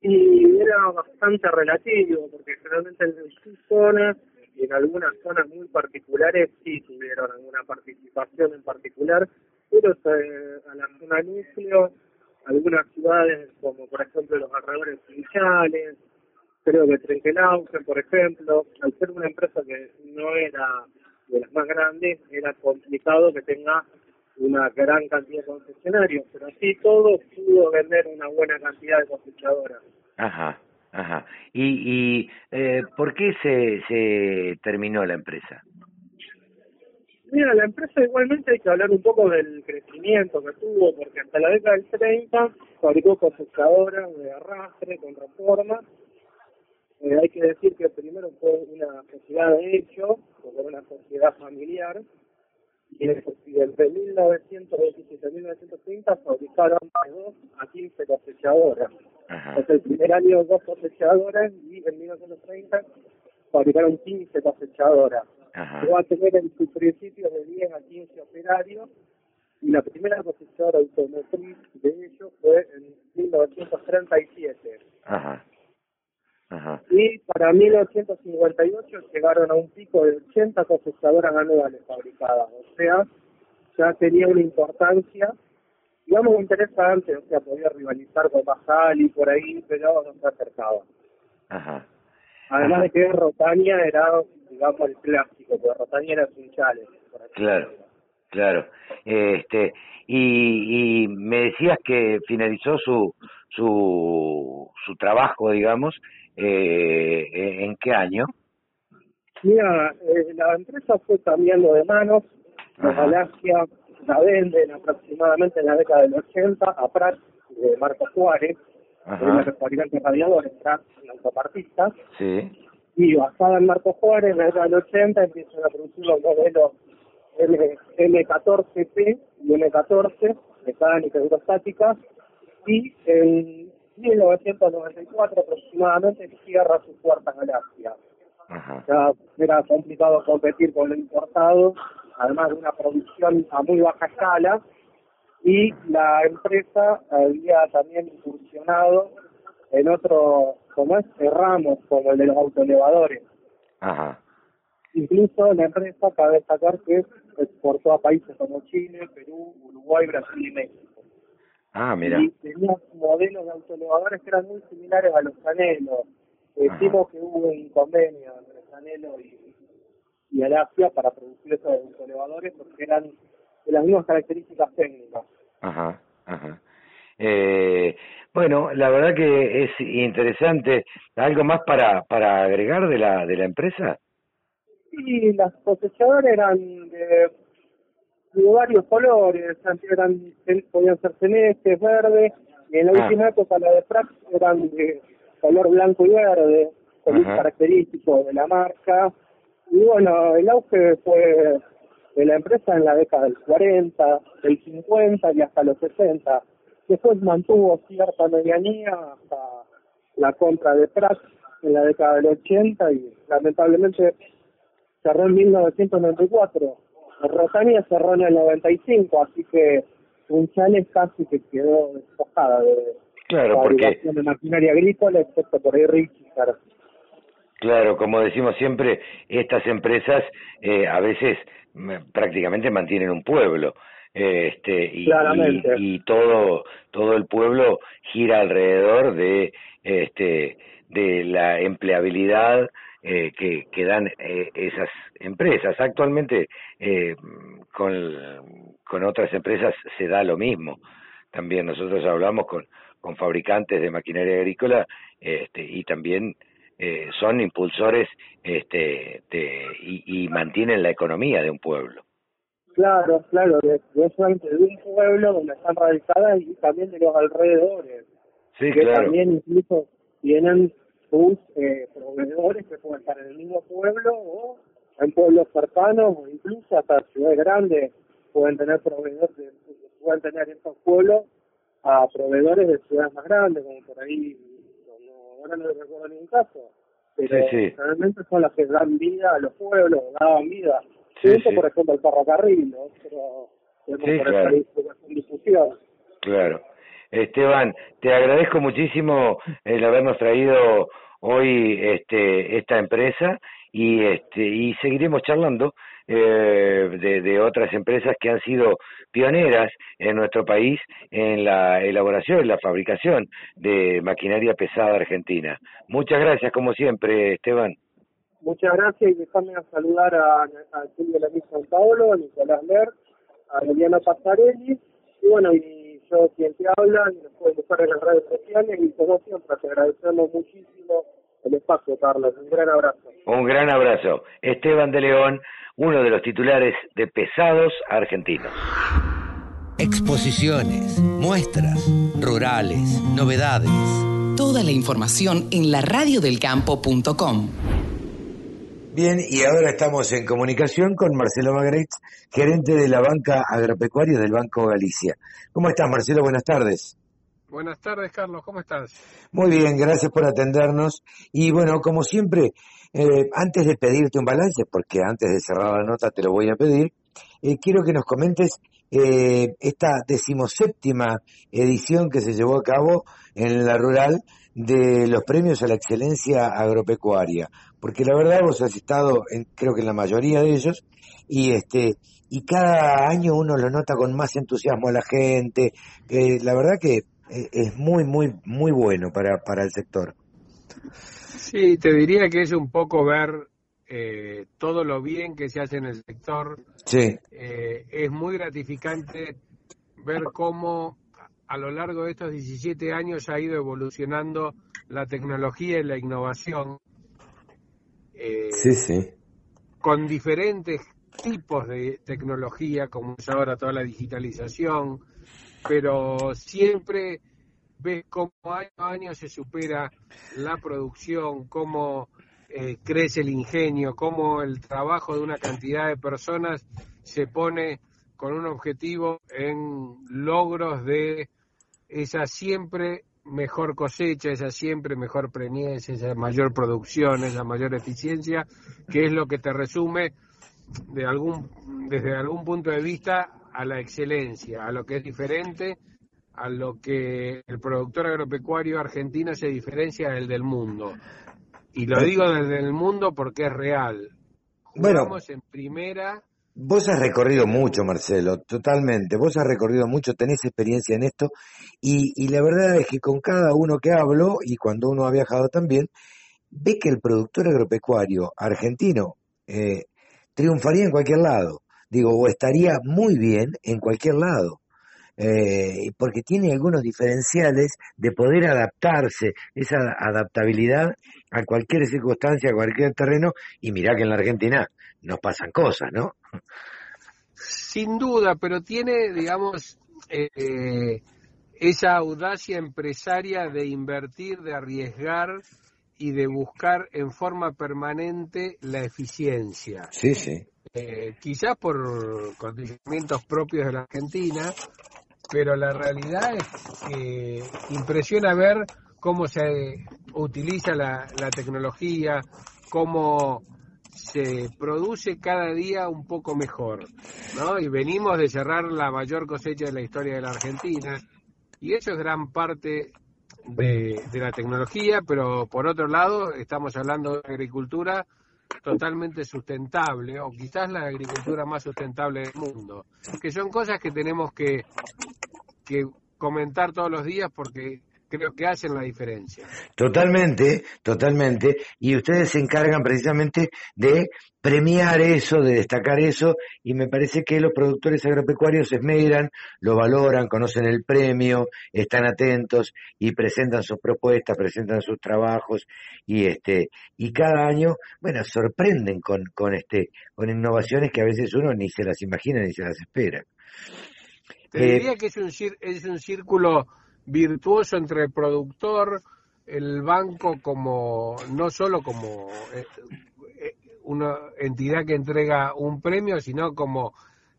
Y era bastante relativo, porque generalmente en sus zonas y en algunas zonas muy particulares sí tuvieron alguna participación en particular, pero eh, a la zona núcleo, algunas ciudades como por ejemplo los alrededores iniciales, creo que Trenquelauken, por ejemplo, al ser una empresa que no era de las más grandes, era complicado que tenga una gran cantidad de concesionarios, pero así todo pudo vender una buena cantidad de cosechadoras. Ajá, ajá. ¿Y, y eh, por qué se, se terminó la empresa? Mira, la empresa igualmente hay que hablar un poco del crecimiento que tuvo, porque hasta la década del 30 fabricó cosechadoras de arrastre con reforma. Eh, hay que decir que primero fue una sociedad de hecho, porque era una sociedad familiar, y desde 1927 a 1930 fabricaron de 2 a 15 cosechadoras. Hasta el primer año dos cosechadoras y en 1930 fabricaron 15 cosechadoras. Ajá. Llegó a tener en sus principios de 10 a 15 operarios y la primera cosechadora automotriz de ellos fue en 1937. Ajá. Ajá. Y para 1958 llegaron a un pico de 80 cosechadoras anuales fabricadas. O sea, ya tenía una importancia, digamos, interesante. O sea, podía rivalizar con Bajal y por ahí, pero no se acercaba. Ajá. Además de que Rotania era, digamos, el clásico, porque Rotania era por así Claro, claro. Este, y, y me decías que finalizó su su su trabajo, digamos, eh, ¿en qué año? Mira, eh, la empresa fue cambiando de manos. Ajá. Galaxia la venden aproximadamente en la década del 80 a Pratt de Marco Juárez, Fabricante de radiadores, Pratt, el autopartista. Sí. Y basada en Marco Juárez, en la década del 80 empiezan a producir los modelos M, M14P y M14, mecánicas hidrostáticas, y en 1994 aproximadamente cierra sus puertas Galaxia. Ajá. Ya era complicado competir con lo importado, además de una producción a muy baja escala, y la empresa había también incursionado en otros, como es, ramos, como el de los autoelevadores. Ajá. Incluso la empresa, cabe destacar que exportó a países como Chile, Perú, Uruguay, Brasil y México. Ah, mira. Y tenía modelos de autoelevadores que eran muy similares a los Canelo. Decimos que hubo un convenio entre Canelo y, y Alasia para producir esos autoelevadores porque eran de las mismas características técnicas. Ajá, ajá. Eh, bueno, la verdad que es interesante. ¿Algo más para para agregar de la de la empresa? Y las cosechadoras eran de, de varios colores, eran, podían ser celestes, verdes, y en la Ah. última época la de Pratt eran de color blanco y verde, Ajá. característico de la marca. Y bueno, el auge fue de la empresa en la década del 40, del 50 y hasta los 60. Después mantuvo cierta medianía hasta la compra de Pratt en la década del 80 y lamentablemente cerró en 1994. Rotania cerró en el 95, así que Funchales casi que quedó despojada de Claro, porque fabricación de maquinaria agrícola, excepto por ahí Richard. Claro, como decimos siempre, estas empresas eh, a veces prácticamente mantienen un pueblo. Este, y, Claramente. y, y todo todo el pueblo gira alrededor de este de la empleabilidad eh, que, que dan eh, esas empresas. Actualmente eh, con, con otras empresas se da lo mismo. También nosotros hablamos con, con fabricantes de maquinaria agrícola este, y también eh, son impulsores este, de, y, y mantienen la economía de un pueblo. Claro, claro, de, de, de un pueblo donde están radicadas y también de los alrededores. Sí, que claro. también incluso tienen sus eh, proveedores que pueden estar en el mismo pueblo o en pueblos cercanos o incluso hasta ciudades grandes pueden tener proveedores, de, pueden tener estos pueblos a proveedores de ciudades más grandes, como por ahí, ahora no recuerdo ningún caso, pero Sí, sí. realmente son las que dan vida a los pueblos, daban vida. Sí, Eso, por ejemplo, el ferrocarril, ¿no? Pero tenemos por claro. en difusión. Claro. Esteban, te agradezco muchísimo el habernos traído hoy este esta empresa y este y seguiremos charlando eh, de, otras empresas que han sido pioneras en nuestro país en la elaboración y la fabricación de maquinaria pesada argentina. Muchas gracias como siempre, Esteban. Muchas gracias y déjame saludar a, a Lamí San Paolo, a Nicolás Ler, a Emiliano Passarelli, y bueno, y yo quien te habla, y nos pueden en las redes sociales, y como siempre, te agradecemos muchísimo el espacio, Carlos. Un gran abrazo. Un gran abrazo. Esteban de León, uno de los titulares de Pesados Argentinos. Exposiciones, muestras, rurales, novedades. Toda la información en laradiodelcampo.com. Bien, y ahora estamos en comunicación con Marcelo Magretz, gerente de la banca agropecuaria del Banco Galicia. ¿Cómo estás, Marcelo? Buenas tardes. Buenas tardes, Carlos, ¿cómo estás? Muy bien, gracias por atendernos. Y bueno, como siempre, eh, antes de pedirte un balance, porque antes de cerrar la nota te lo voy a pedir, eh, quiero que nos comentes eh, esta decimoséptima edición que se llevó a cabo en la rural de los premios a la excelencia agropecuaria, porque la verdad vos has estado, en, creo que en la mayoría de ellos, y este y cada año uno lo nota con más entusiasmo a la gente, eh, la verdad que eh, es muy muy muy bueno para para el sector. Sí, te diría que es un poco ver eh, todo lo bien que se hace en el sector. Sí. Eh, es muy gratificante ver cómo a lo largo de estos 17 años ha ido evolucionando la tecnología y la innovación eh, Sí, sí. con diferentes tipos de tecnología, como es ahora toda la digitalización, pero siempre ves cómo año a año se supera la producción, cómo eh, crece el ingenio, cómo el trabajo de una cantidad de personas se pone con un objetivo en logros de esa siempre mejor cosecha, esa siempre mejor preñez, esa mayor producción, esa mayor eficiencia, que es lo que te resume de algún, desde algún punto de vista a la excelencia, a lo que es diferente, a lo que el productor agropecuario argentino se diferencia del del mundo. Y lo digo desde el mundo porque es real. Bueno. En primera Vos has recorrido mucho, Marcelo, totalmente. Vos has recorrido mucho, tenés experiencia en esto y, y la verdad es que con cada uno que hablo y cuando uno ha viajado también, ve que el productor agropecuario argentino eh, triunfaría en cualquier lado. Digo, o estaría muy bien en cualquier lado. Eh, porque tiene algunos diferenciales de poder adaptarse, esa adaptabilidad a cualquier circunstancia, a cualquier terreno, y mirá que en la Argentina nos pasan cosas, ¿no? Sin duda, pero tiene, digamos, eh, esa audacia empresaria de invertir, de arriesgar y de buscar en forma permanente la eficiencia. Sí, sí. Eh, quizás por condicionamientos propios de la Argentina, pero la realidad es que impresiona ver cómo se utiliza la, la tecnología, cómo se produce cada día un poco mejor, ¿no? Y venimos de cerrar la mayor cosecha de la historia de la Argentina, y eso es gran parte de, de la tecnología, pero por otro lado estamos hablando de agricultura totalmente sustentable, o quizás la agricultura más sustentable del mundo, que son cosas que tenemos que, que comentar todos los días porque creo que hacen la diferencia. Totalmente, totalmente. Y ustedes se encargan precisamente de premiar eso, de destacar eso, y me parece que los productores agropecuarios se esmeran, lo valoran, conocen el premio, están atentos y presentan sus propuestas, presentan sus trabajos y este y cada año, bueno, sorprenden con con este con innovaciones que a veces uno ni se las imagina ni se las espera. Te Eh, diría que es un, es un círculo virtuoso entre el productor, el banco como, no solo como eh, eh, una entidad que entrega un premio, sino como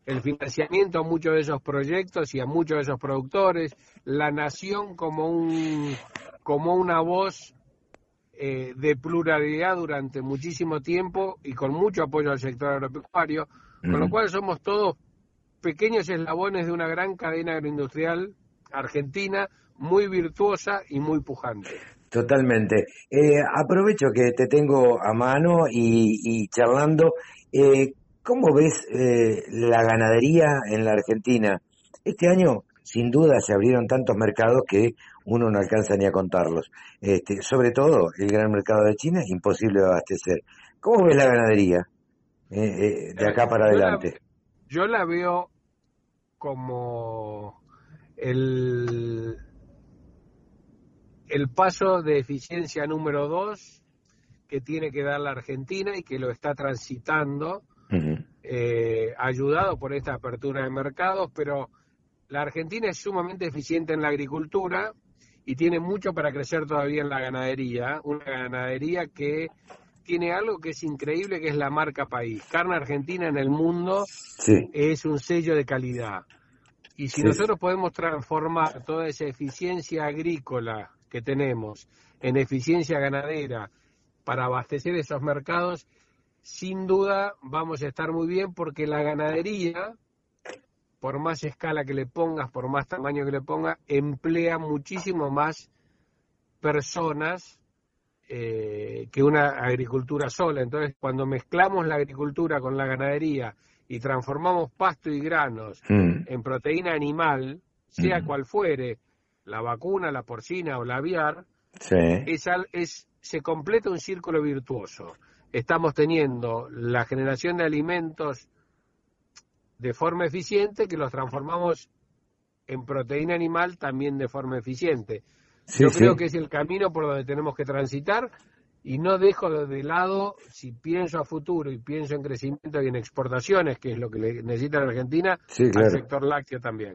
el financiamiento a muchos de esos proyectos y a muchos de esos productores, la nación como un como una voz eh, de pluralidad durante muchísimo tiempo y con mucho apoyo al sector agropecuario, con lo cual somos todos pequeños eslabones de una gran cadena agroindustrial argentina muy virtuosa y muy pujante. Totalmente. Eh, aprovecho que te tengo a mano y, y charlando. Eh, ¿Cómo ves eh, la ganadería en la Argentina? Este año, sin duda, se abrieron tantos mercados que uno no alcanza ni a contarlos. Este, sobre todo, el gran mercado de China es imposible de abastecer. ¿Cómo ves la ganadería eh, de acá para Yo la- adelante? Yo la veo como el, el paso de eficiencia número dos que tiene que dar la Argentina y que lo está transitando, eh, ayudado por esta apertura de mercados, pero la Argentina es sumamente eficiente en la agricultura y tiene mucho para crecer todavía en la ganadería, una ganadería que tiene algo que es increíble, que es la marca país. Carne argentina en el mundo Sí. es un sello de calidad. Y si Sí. nosotros podemos transformar toda esa eficiencia agrícola que tenemos en eficiencia ganadera para abastecer esos mercados, sin duda vamos a estar muy bien porque la ganadería, por más escala que le pongas, por más tamaño que le pongas, emplea muchísimo más personas eh, que una agricultura sola. Entonces, cuando mezclamos la agricultura con la ganadería y transformamos pasto y granos Mm. en proteína animal, sea cual fuere, la vacuna, la porcina o la aviar, Sí. es, es- se completa un círculo virtuoso. Estamos teniendo la generación de alimentos de forma eficiente que los transformamos en proteína animal también de forma eficiente. Sí, Yo sí. creo que es el camino por donde tenemos que transitar y no dejo de lado, si pienso a futuro y pienso en crecimiento y en exportaciones, que es lo que le- necesita la Argentina, Sí, claro. al sector lácteo también.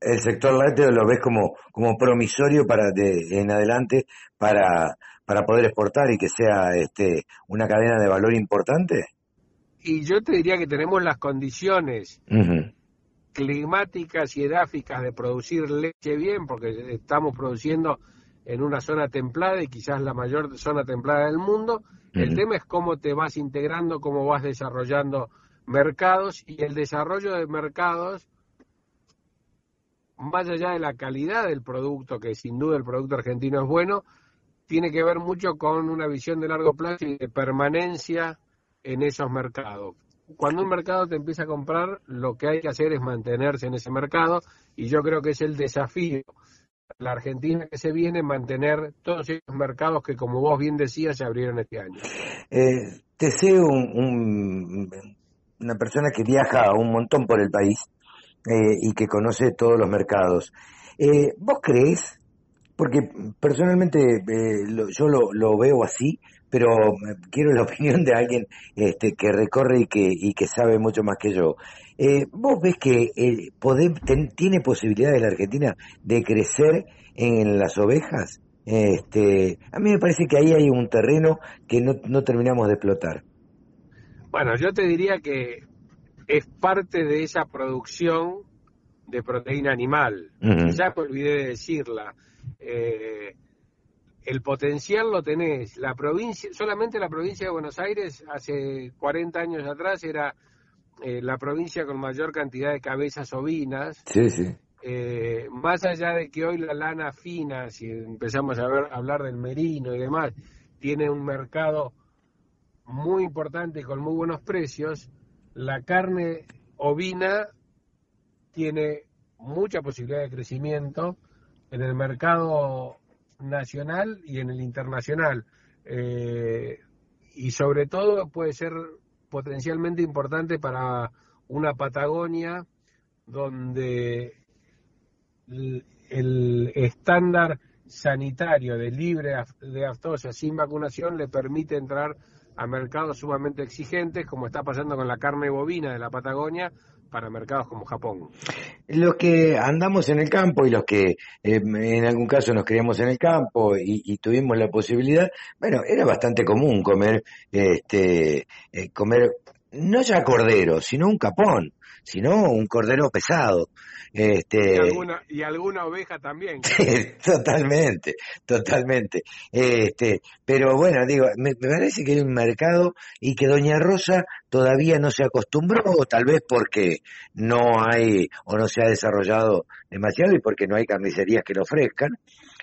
El sector lácteo lo ves como, como promisorio para de, en adelante para, para poder exportar y que sea este una cadena de valor importante? Y yo te diría que tenemos las condiciones climáticas y edáficas de producir leche bien, porque estamos produciendo en una zona templada y quizás la mayor zona templada del mundo. El tema es cómo te vas integrando, cómo vas desarrollando mercados y el desarrollo de mercados, más allá de la calidad del producto, que sin duda el producto argentino es bueno, tiene que ver mucho con una visión de largo plazo y de permanencia en esos mercados. Cuando un mercado te empieza a comprar, lo que hay que hacer es mantenerse en ese mercado y yo creo que es el desafío de la Argentina que se viene mantener todos esos mercados que, como vos bien decías, se abrieron este año. Eh, te sé un, un- una persona que viaja un montón por el país eh, y que conoce todos los mercados. Eh, ¿Vos crees? Porque personalmente eh, lo- yo lo, lo veo así, pero eh, quiero la opinión de alguien este, que recorre y que, y que sabe mucho más que yo. Eh, ¿Vos ves que eh, ten- tiene posibilidades la Argentina de crecer en las ovejas? Este, a mí me parece que ahí hay un terreno que no, no terminamos de explotar. Bueno, yo te diría que es parte de esa producción de proteína animal. Ujú. Ya me olvidé de decirla. Eh, el potencial lo tenés. La provincia, solamente la provincia de Buenos Aires hace 40 años atrás era eh, la provincia con mayor cantidad de cabezas ovinas. Sí, sí. Eh, más allá de que hoy la lana fina, si empezamos a ver, a hablar del merino y demás, tiene un mercado muy importante con muy buenos precios, la carne ovina tiene mucha posibilidad de crecimiento en el mercado nacional y en el internacional. Eh, y sobre todo puede ser potencialmente importante para una Patagonia donde el, estándar sanitario de libre de aftosa sin vacunación le permite entrar a mercados sumamente exigentes, como está pasando con la carne bovina de la Patagonia, para mercados como Japón. Los que andamos en el campo y los que eh, en algún caso nos criamos en el campo y, tuvimos la posibilidad, bueno, era bastante común comer, este, eh, comer no ya cordero, sino un capón, sino un cordero pesado. Este, y, alguna, y alguna oveja también. totalmente, totalmente. Este, pero bueno, digo, me, parece que hay un mercado y que Doña Rosa todavía no se acostumbró, tal vez porque no hay o no se ha desarrollado demasiado y porque no hay carnicerías que lo ofrezcan.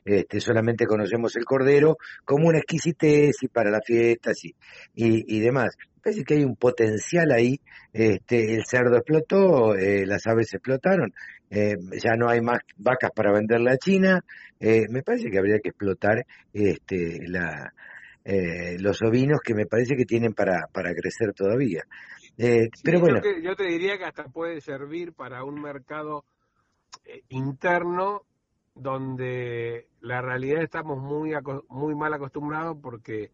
Este, solamente conocemos el cordero como una exquisitez y para las fiestas y, y, y demás parece que hay un potencial ahí. Este, el cerdo explotó, eh, las aves explotaron, eh, ya no hay más vacas para venderle a China. Eh, me parece que habría que explotar este, la, los ovinos que me parece que tienen para, para crecer todavía. pero bueno. Yo, te diría que hasta puede servir para un mercado interno donde la realidad estamos muy, muy mal acostumbrados porque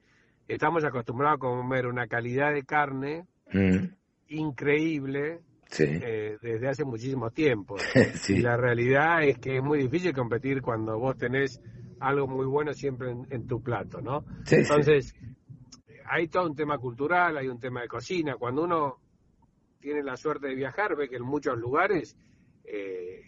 estamos acostumbrados a comer una calidad de carne mm. increíble eh, desde hace muchísimo tiempo. Y la realidad es que es muy difícil competir cuando vos tenés algo muy bueno siempre en, tu plato, ¿no? Entonces, hay todo un tema cultural, hay un tema de cocina. Cuando uno tiene la suerte de viajar, ve que en muchos lugares eh,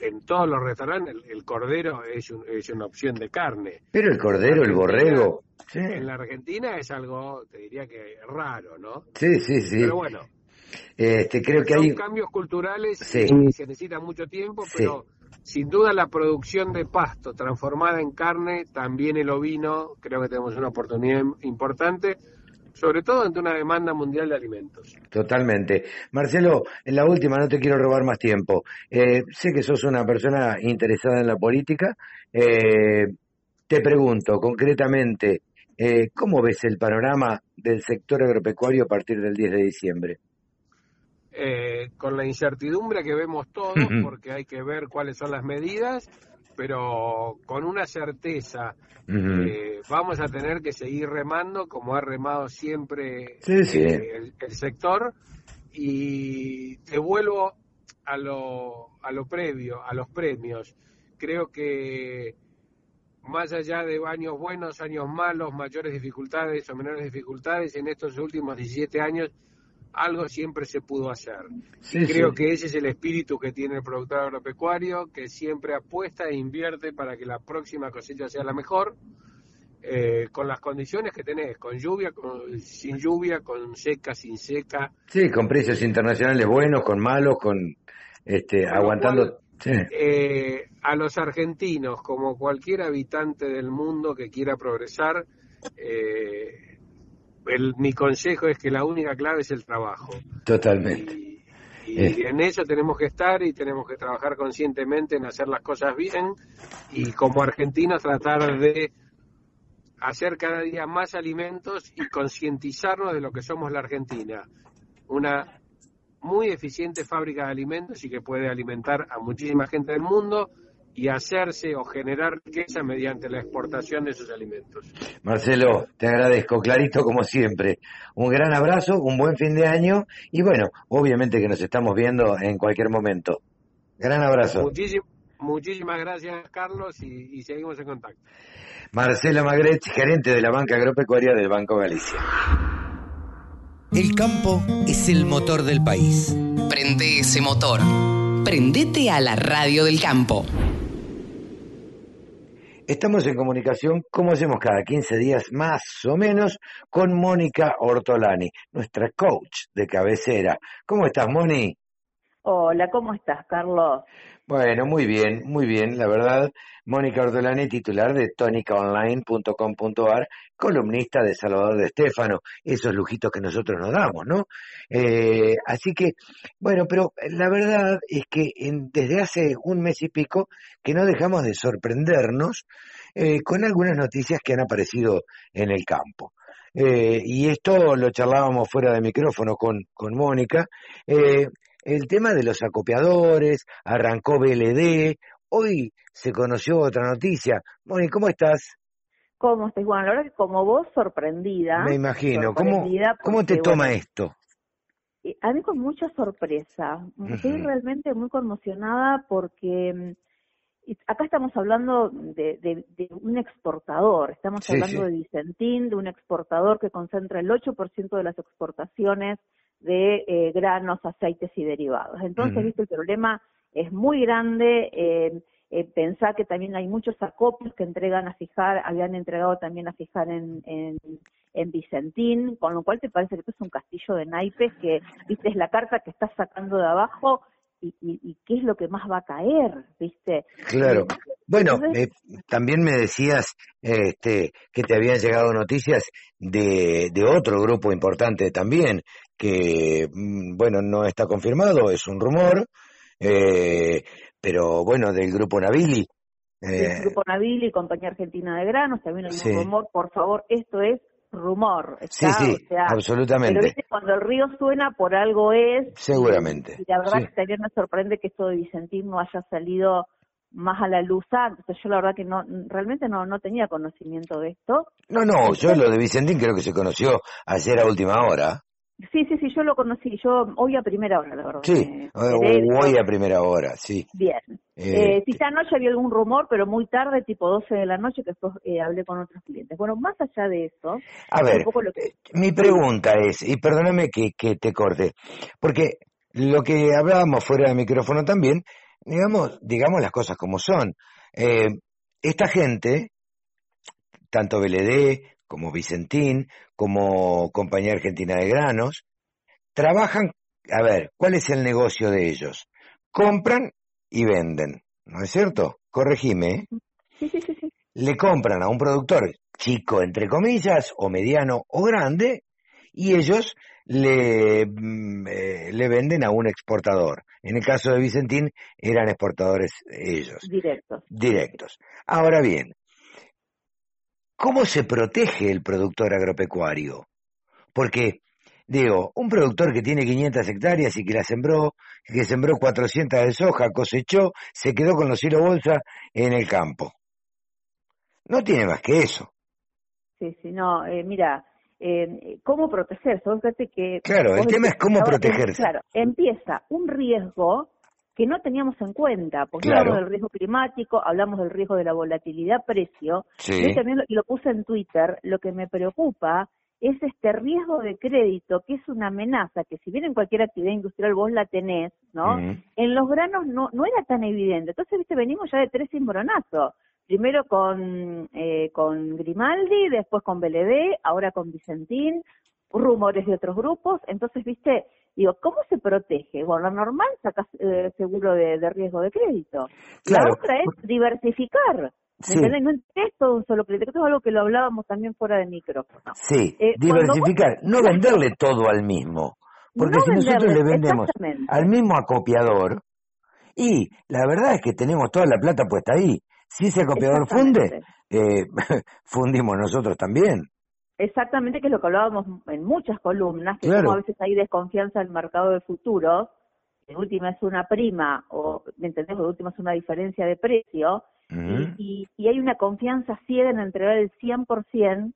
en todos los restaurantes el, cordero es, es, una opción de carne. Pero el cordero, el borrego. En la Argentina es algo, te diría que raro, ¿no? Sí, sí, sí. Pero bueno. Este, creo que son hay cambios culturales y se necesita mucho tiempo, pero sin duda la producción de pasto transformada en carne, también el ovino, creo que tenemos una oportunidad importante sobre todo ante una demanda mundial de alimentos. Totalmente. Marcelo, en la última, no te quiero robar más tiempo. Eh, sé que sos una persona interesada en la política. Eh, te pregunto concretamente, eh, ¿cómo ves el panorama del sector agropecuario a partir del 10 de diciembre? con la incertidumbre que vemos todos, porque hay que ver cuáles son las medidas pero con una certeza. Eh, vamos a tener que seguir remando como ha remado siempre eh, el, sector y te vuelvo a lo, a lo previo, a los premios. Creo que más allá de años buenos, años malos, mayores dificultades o menores dificultades, en estos últimos 17 años algo siempre se pudo hacer. Creo que ese es el espíritu que tiene el productor agropecuario, que siempre apuesta e invierte para que la próxima cosecha sea la mejor, eh, con las condiciones que tenés, con lluvia, con, sin lluvia, con seca, sin seca. Sí, con precios internacionales buenos, con malos, con este, aguantando. Eh, a los argentinos, como cualquier habitante del mundo que quiera progresar, eh, mi consejo es que la única clave es el trabajo. Totalmente. Y, eh. en eso tenemos que estar y tenemos que trabajar conscientemente en hacer las cosas bien y como argentinos tratar de hacer cada día más alimentos y concientizarnos de lo que somos la Argentina. Una muy eficiente fábrica de alimentos y que puede alimentar a muchísima gente del mundo y hacerse o generar riqueza mediante la exportación de esos alimentos. Marcelo, te agradezco, clarito como siempre. Un gran abrazo, un buen fin de año y bueno, obviamente que nos estamos viendo en cualquier momento. Gran abrazo. muchísimas gracias, Carlos, y, seguimos en contacto. Marcelo Magret, gerente de la banca agropecuaria del Banco Galicia. El campo es el motor del país. Prende ese motor. Prendete a la radio del campo. Estamos en comunicación, como hacemos cada 15 días más o menos, con Mónica Ortolani, nuestra coach de cabecera. ¿Cómo estás, Moni? Hola, ¿cómo estás, Carlos? Bueno, muy bien, muy bien, la verdad. Mónica Ordolani, titular de tónicaonline.com.ar, columnista de Salvador de Estéfano, esos lujitos que nosotros nos damos, ¿no? Eh, así que, bueno, pero la verdad es que en- desde hace un mes y pico que no dejamos de sorprendernos eh, con algunas noticias que han aparecido en el campo. Eh, y esto lo charlábamos fuera de micrófono con, con Mónica. Eh, el tema de los acopiadores, arrancó BLD, hoy se conoció otra noticia. Mónica, ¿cómo estás? ¿Cómo estás? Bueno, la verdad que como vos, sorprendida. Me imagino. ¿Cómo, cómo te toma bueno, esto? A mí con mucha sorpresa. Estoy realmente muy conmocionada porque mm, acá estamos hablando de, de- de un exportador, estamos Sí, hablando sí. de Vicentín, de un exportador que concentra el 8% de las exportaciones de eh, granos, aceites y derivados. Entonces, viste, el problema es muy grande. Eh, eh, pensá que también hay muchos acopios que entregan a fijar, habían entregado también a fijar en, en, en Vicentín, con lo cual te parece que es un castillo de naipes que, viste, es la carta que estás sacando de abajo y, y, y qué es lo que más va a caer, viste. Claro. Bueno, eh, también me decías este, que te habían llegado noticias de, de otro grupo importante también, que, mm, bueno, no está confirmado, es un rumor, eh, pero bueno, del grupo Navili. del Eh, Grupo Nabil y Compañía Argentina de Granos, también hay Sí. un rumor, por favor, esto es rumor. sí, ¿está? sí, O sea, absolutamente. Pero viste, cuando el río suena, por algo es. Seguramente, Y la verdad sí. que también me sorprende que esto de Vicentín no haya salido más a la luz antes. Yo la verdad que no, realmente no, no tenía conocimiento de esto. No, no, yo lo de Vicentín creo que se conoció ayer a última hora. Sí, sí, sí, yo lo conocí, yo hoy a primera hora, la verdad. Sí, de hoy a primera hora, sí. Bien. Eh, Eh, quizá anoche había algún rumor, pero muy tarde, tipo 12 de la noche, que después eh, hablé con otros clientes. Bueno, más allá de eso, A un ver, poco lo que- Mi pregunta es, y perdóname que, que te corte, porque lo que hablábamos fuera de micrófono también, digamos, digamos las cosas como son. Eh, esta gente, tanto BLD como Vicentín, como Compañía Argentina de Granos, trabajan, a ver, ¿cuál es el negocio de ellos? Compran y venden, ¿no es cierto? Corregime, ¿eh? Sí, sí, sí, sí. le compran a un productor chico, entre comillas, o mediano o grande, y ellos le, mm, eh, le venden a un exportador. En el caso de Vicentín, eran exportadores ellos, Directos. directos. Ahora bien, ¿cómo se protege el productor agropecuario? Porque, digo, un productor que tiene 500 hectáreas y que la sembró, que sembró 400 de soja, cosechó, se quedó con los hilos bolsa en el campo. No tiene más que eso. Sí, sí, no, eh, mira, eh, ¿cómo protegerse? Fíjate que... Claro, el tema es cómo protegerse. Claro, empieza un riesgo que no teníamos en cuenta, porque Claro. hablamos del riesgo climático, hablamos del riesgo de la volatilidad precio, Sí. yo también lo, lo puse en Twitter, lo que me preocupa es este riesgo de crédito, que es una amenaza, que si bien en cualquier actividad industrial vos la tenés, ¿no? En los granos no, no era tan evidente. Entonces, viste, venimos ya de tres cimbronazos. Primero con, eh, con Grimaldi, después con BLD, ahora con Vicentín, rumores de otros grupos. Entonces, viste, digo, ¿cómo se protege? Bueno, lo normal sacas eh, seguro de, de riesgo de crédito. Claro. La otra es diversificar. ¿Me Sí. No es todo un solo crédito. Esto es algo que lo hablábamos también fuera de micrófono. Sí, Eh, vos- diversificar, no venderle todo al mismo. Porque No si nosotros le vendemos al mismo acopiador, y la verdad es que tenemos toda la plata puesta ahí. Si ese acopiador funde, eh, fundimos nosotros también. Exactamente, que es lo que hablábamos en muchas columnas, que Claro. como a veces hay desconfianza en el mercado de futuros, de última es una prima, o, ¿me entendés? De última es una diferencia de precio, Ujú. y, y hay una confianza ciega en entregar el 100%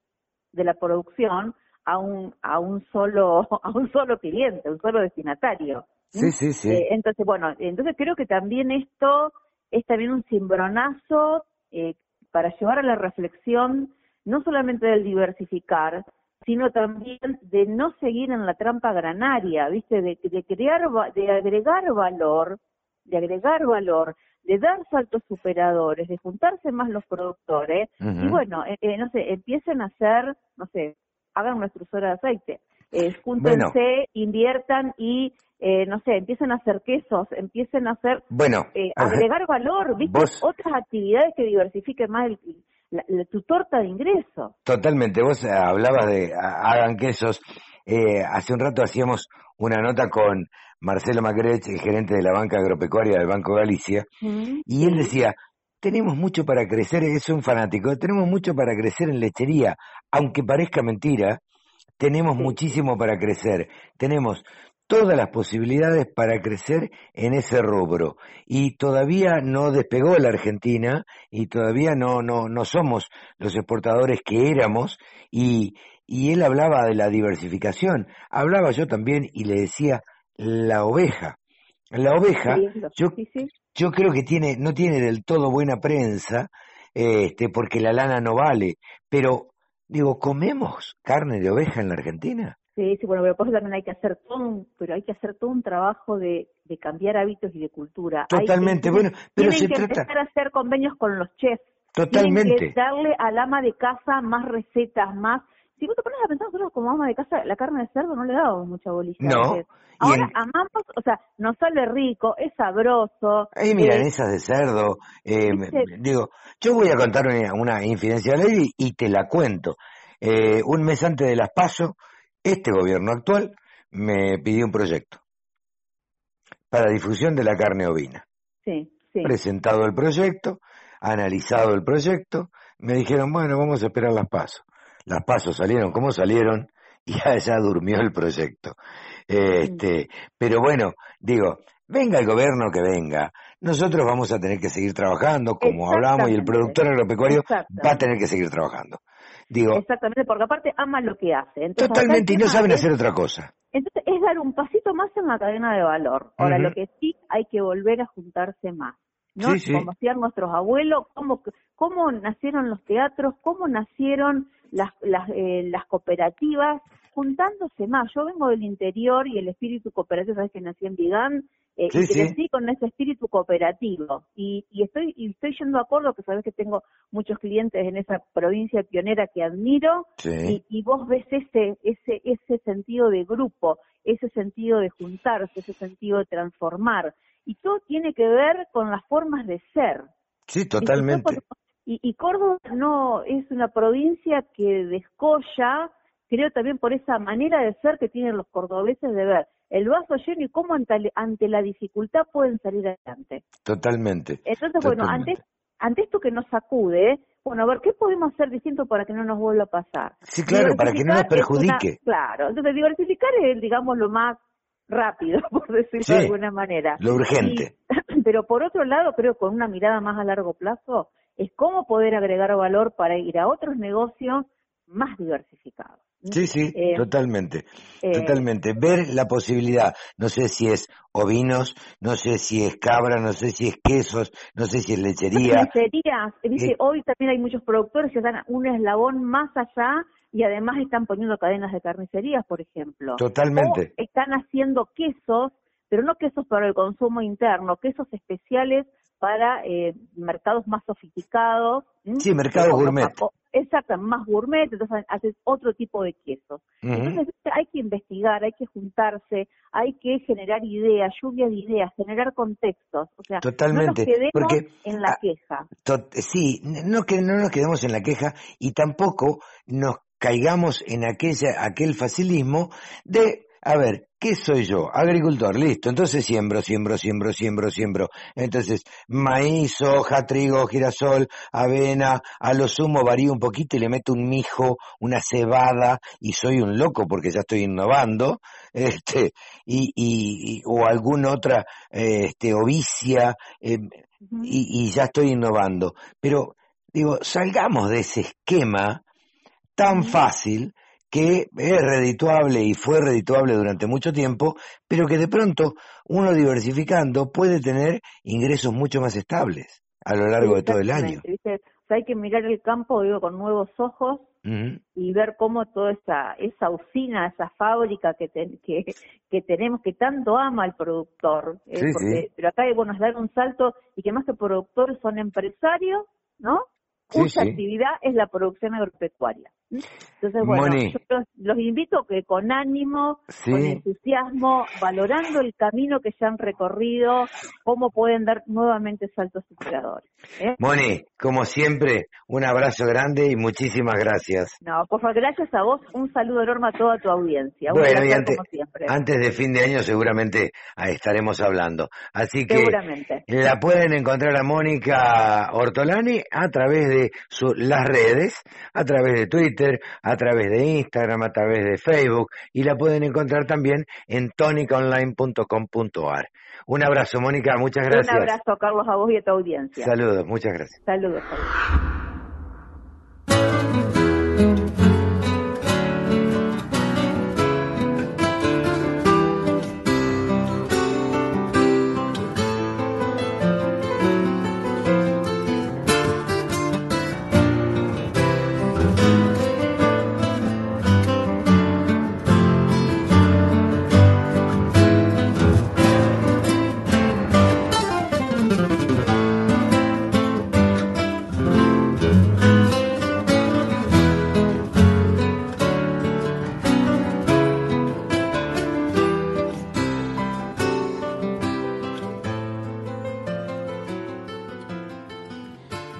de la producción a un, a un solo, a un solo cliente, un solo destinatario. Sí, sí, sí. Eh, entonces, bueno, entonces creo que también esto es también un cimbronazo eh, para llevar a la reflexión no solamente del diversificar, sino también de no seguir en la trampa granaria, ¿viste? De, de crear, de agregar valor, de agregar valor, de dar saltos superadores, de juntarse más los productores y bueno, eh, eh, no sé, empiecen a hacer, no sé, hagan una extrusora de aceite. eh, júntense, inviertan y eh, no sé, empiecen a hacer quesos, empiecen a hacer, Bueno, eh, agregar valor, ¿viste? Vos- Otras actividades que diversifiquen más el- la- la- tu torta de ingresos. Totalmente, vos eh, hablabas de hagan quesos. Eh, hace un rato hacíamos una nota con Marcelo Macrech, el gerente de la banca agropecuaria del Banco Galicia, y él decía, tenemos mucho para crecer, es un fanático, tenemos mucho para crecer en lechería, aunque parezca mentira, tenemos muchísimo para crecer, tenemos todas las posibilidades para crecer en ese rubro. Y todavía no despegó la Argentina y todavía no no no somos los exportadores que éramos. Y y él hablaba de la diversificación, hablaba yo también y le decía la oveja. La oveja, yo yo creo que tiene no tiene del todo buena prensa este porque la lana no vale, pero digo, ¿comemos carne de oveja en la Argentina? Sí, sí, bueno, pero por eso también hay que hacer todo un, pero hay que hacer todo un trabajo de, de cambiar hábitos y de cultura. Hay Totalmente, bueno, pero tienen se que trata- empezar a hacer convenios con los chefs. Totalmente. Tienen que darle al ama de casa más recetas, más... Si vos te pones a pensar, nosotros como ama de casa, la carne de cerdo no le damos mucha bolilla. No, y Ahora en- amamos, o sea, nos sale rico, es sabroso. Hay eh, milanesas de cerdo. eh, digo, yo voy a contar una, una infidencia de ley y te la cuento. Eh, un mes antes de las PASO, este gobierno actual me pidió un proyecto para difusión de la carne ovina. Sí, sí. Presentado el proyecto, analizado el proyecto, me dijeron, bueno, vamos a esperar las PASO. Las PASO salieron como salieron y allá durmió el proyecto. Este, pero bueno, digo, venga el gobierno que venga, nosotros vamos a tener que seguir trabajando, como hablamos, y el productor agropecuario va a tener que seguir trabajando. Digo, Exactamente, porque aparte ama lo que hace. Entonces, totalmente, y no saben hacer otra cosa. Entonces es dar un pasito más en la cadena de valor. Ahora, lo que sí hay que volver a juntarse más. ¿no? Sí, sí. Como hacían nuestros abuelos, cómo, cómo nacieron los teatros, cómo nacieron las, las, eh, las cooperativas, juntándose más. Yo vengo del interior y el espíritu cooperativo, sabes que nací en Vigán, eh, Sí, y sí. crecí con ese espíritu cooperativo. Y, y estoy y estoy yendo a acuerdo, que sabes que tengo muchos clientes en esa provincia pionera que admiro, Sí. y, y vos ves ese, ese, ese sentido de grupo, ese sentido de juntarse, ese sentido de transformar. Y todo tiene que ver con las formas de ser. Sí, totalmente. Y, y Córdoba no es una provincia que descolla, creo también por esa manera de ser que tienen los cordobeses de ver el vaso lleno y cómo ante, ante la dificultad pueden salir adelante. Totalmente. Entonces, bueno, ante, ante esto que nos sacude, bueno, a ver, ¿qué podemos hacer distinto para que no nos vuelva a pasar? Sí, claro, para que no nos es una- perjudique. claro, entonces diversificar es, digamos, lo más rápido, por decirlo Sí, de alguna manera. lo urgente. Y- pero por otro lado, creo que con una mirada más a largo plazo, es cómo poder agregar valor para ir a otros negocios más diversificados. Sí, sí, Eh, totalmente, eh, totalmente. Ver la posibilidad, no sé si es ovinos, no sé si es cabra, no sé si es quesos, no sé si es lechería. Carnicerías, viste, Eh, hoy también hay muchos productores que dan un eslabón más allá y además están poniendo cadenas de carnicerías, por ejemplo. Totalmente. O están haciendo quesos, pero no quesos para el consumo interno, quesos especiales para eh, mercados más sofisticados. Sí, mercado Como gourmet. Exacto, más gourmet, entonces haces otro tipo de quesos. Entonces hay que investigar, hay que juntarse, hay que generar ideas, lluvia de ideas, generar contextos. O sea, Totalmente, no nos quedemos porque, en la queja. Sí, no que no nos quedemos en la queja y tampoco nos caigamos en aquella aquel facilismo de a ver, ¿qué soy yo? Agricultor, listo. Entonces siembro, siembro, siembro, siembro, siembro. Entonces, maíz, soja, trigo, girasol, avena, a lo sumo varío un poquito y le meto un mijo, una cebada y soy un loco porque ya estoy innovando, este, y, y, y- o alguna otra, este, ovicia, eh, y, y ya estoy innovando. Pero, digo, salgamos de ese esquema tan fácil que es redituable y fue redituable durante mucho tiempo, pero que de pronto uno diversificando puede tener ingresos mucho más estables a lo largo de todo el año. Exactamente, ¿viste? O sea, hay que mirar el campo digo, con nuevos ojos y ver cómo toda esa, esa usina, esa fábrica que, ten- que, que tenemos, que tanto ama el productor. ¿eh? Sí, Porque- sí. Pero acá hay bueno, es dar un salto y que más que productores son empresarios, ¿no? Sí, Cuya actividad es la producción agropecuaria. Entonces, bueno, Moni. yo los, los invito que con ánimo, Sí. con entusiasmo, valorando el camino que ya han recorrido, cómo pueden dar nuevamente saltos superadores. ¿eh? Moni, como siempre, un abrazo grande y muchísimas gracias. No, por favor, gracias a vos, un saludo enorme a toda tu audiencia. Un Bueno, y placer ante- como siempre. Antes de fin de año seguramente estaremos hablando. Así que Seguramente. la pueden encontrar a Mónica Ortolani a través de su- las redes, a través de Twitter, a través de Instagram, a través de Facebook y la pueden encontrar también en tonicaonline.com.ar. Un abrazo, Mónica, muchas gracias. Un abrazo, Carlos, a vos y a tu audiencia. Saludos, muchas gracias. Saludos. Carlos.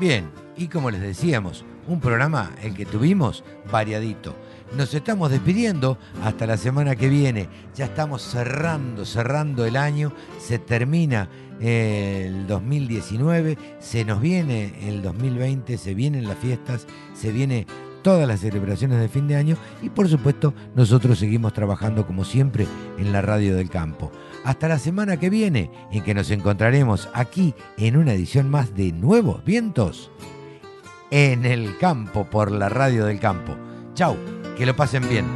Bien, y como les decíamos, un programa el que tuvimos variadito. Nos estamos despidiendo hasta la semana que viene. Ya estamos cerrando, cerrando el año. Se termina eh, el 2019, se nos viene el 2020, se vienen las fiestas, se viene todas las celebraciones de fin de año y por supuesto nosotros seguimos trabajando como siempre en la radio del campo. Hasta la semana que viene en que nos encontraremos aquí en una edición más de Nuevos Vientos en el campo por la radio del campo. Chau, que lo pasen bien.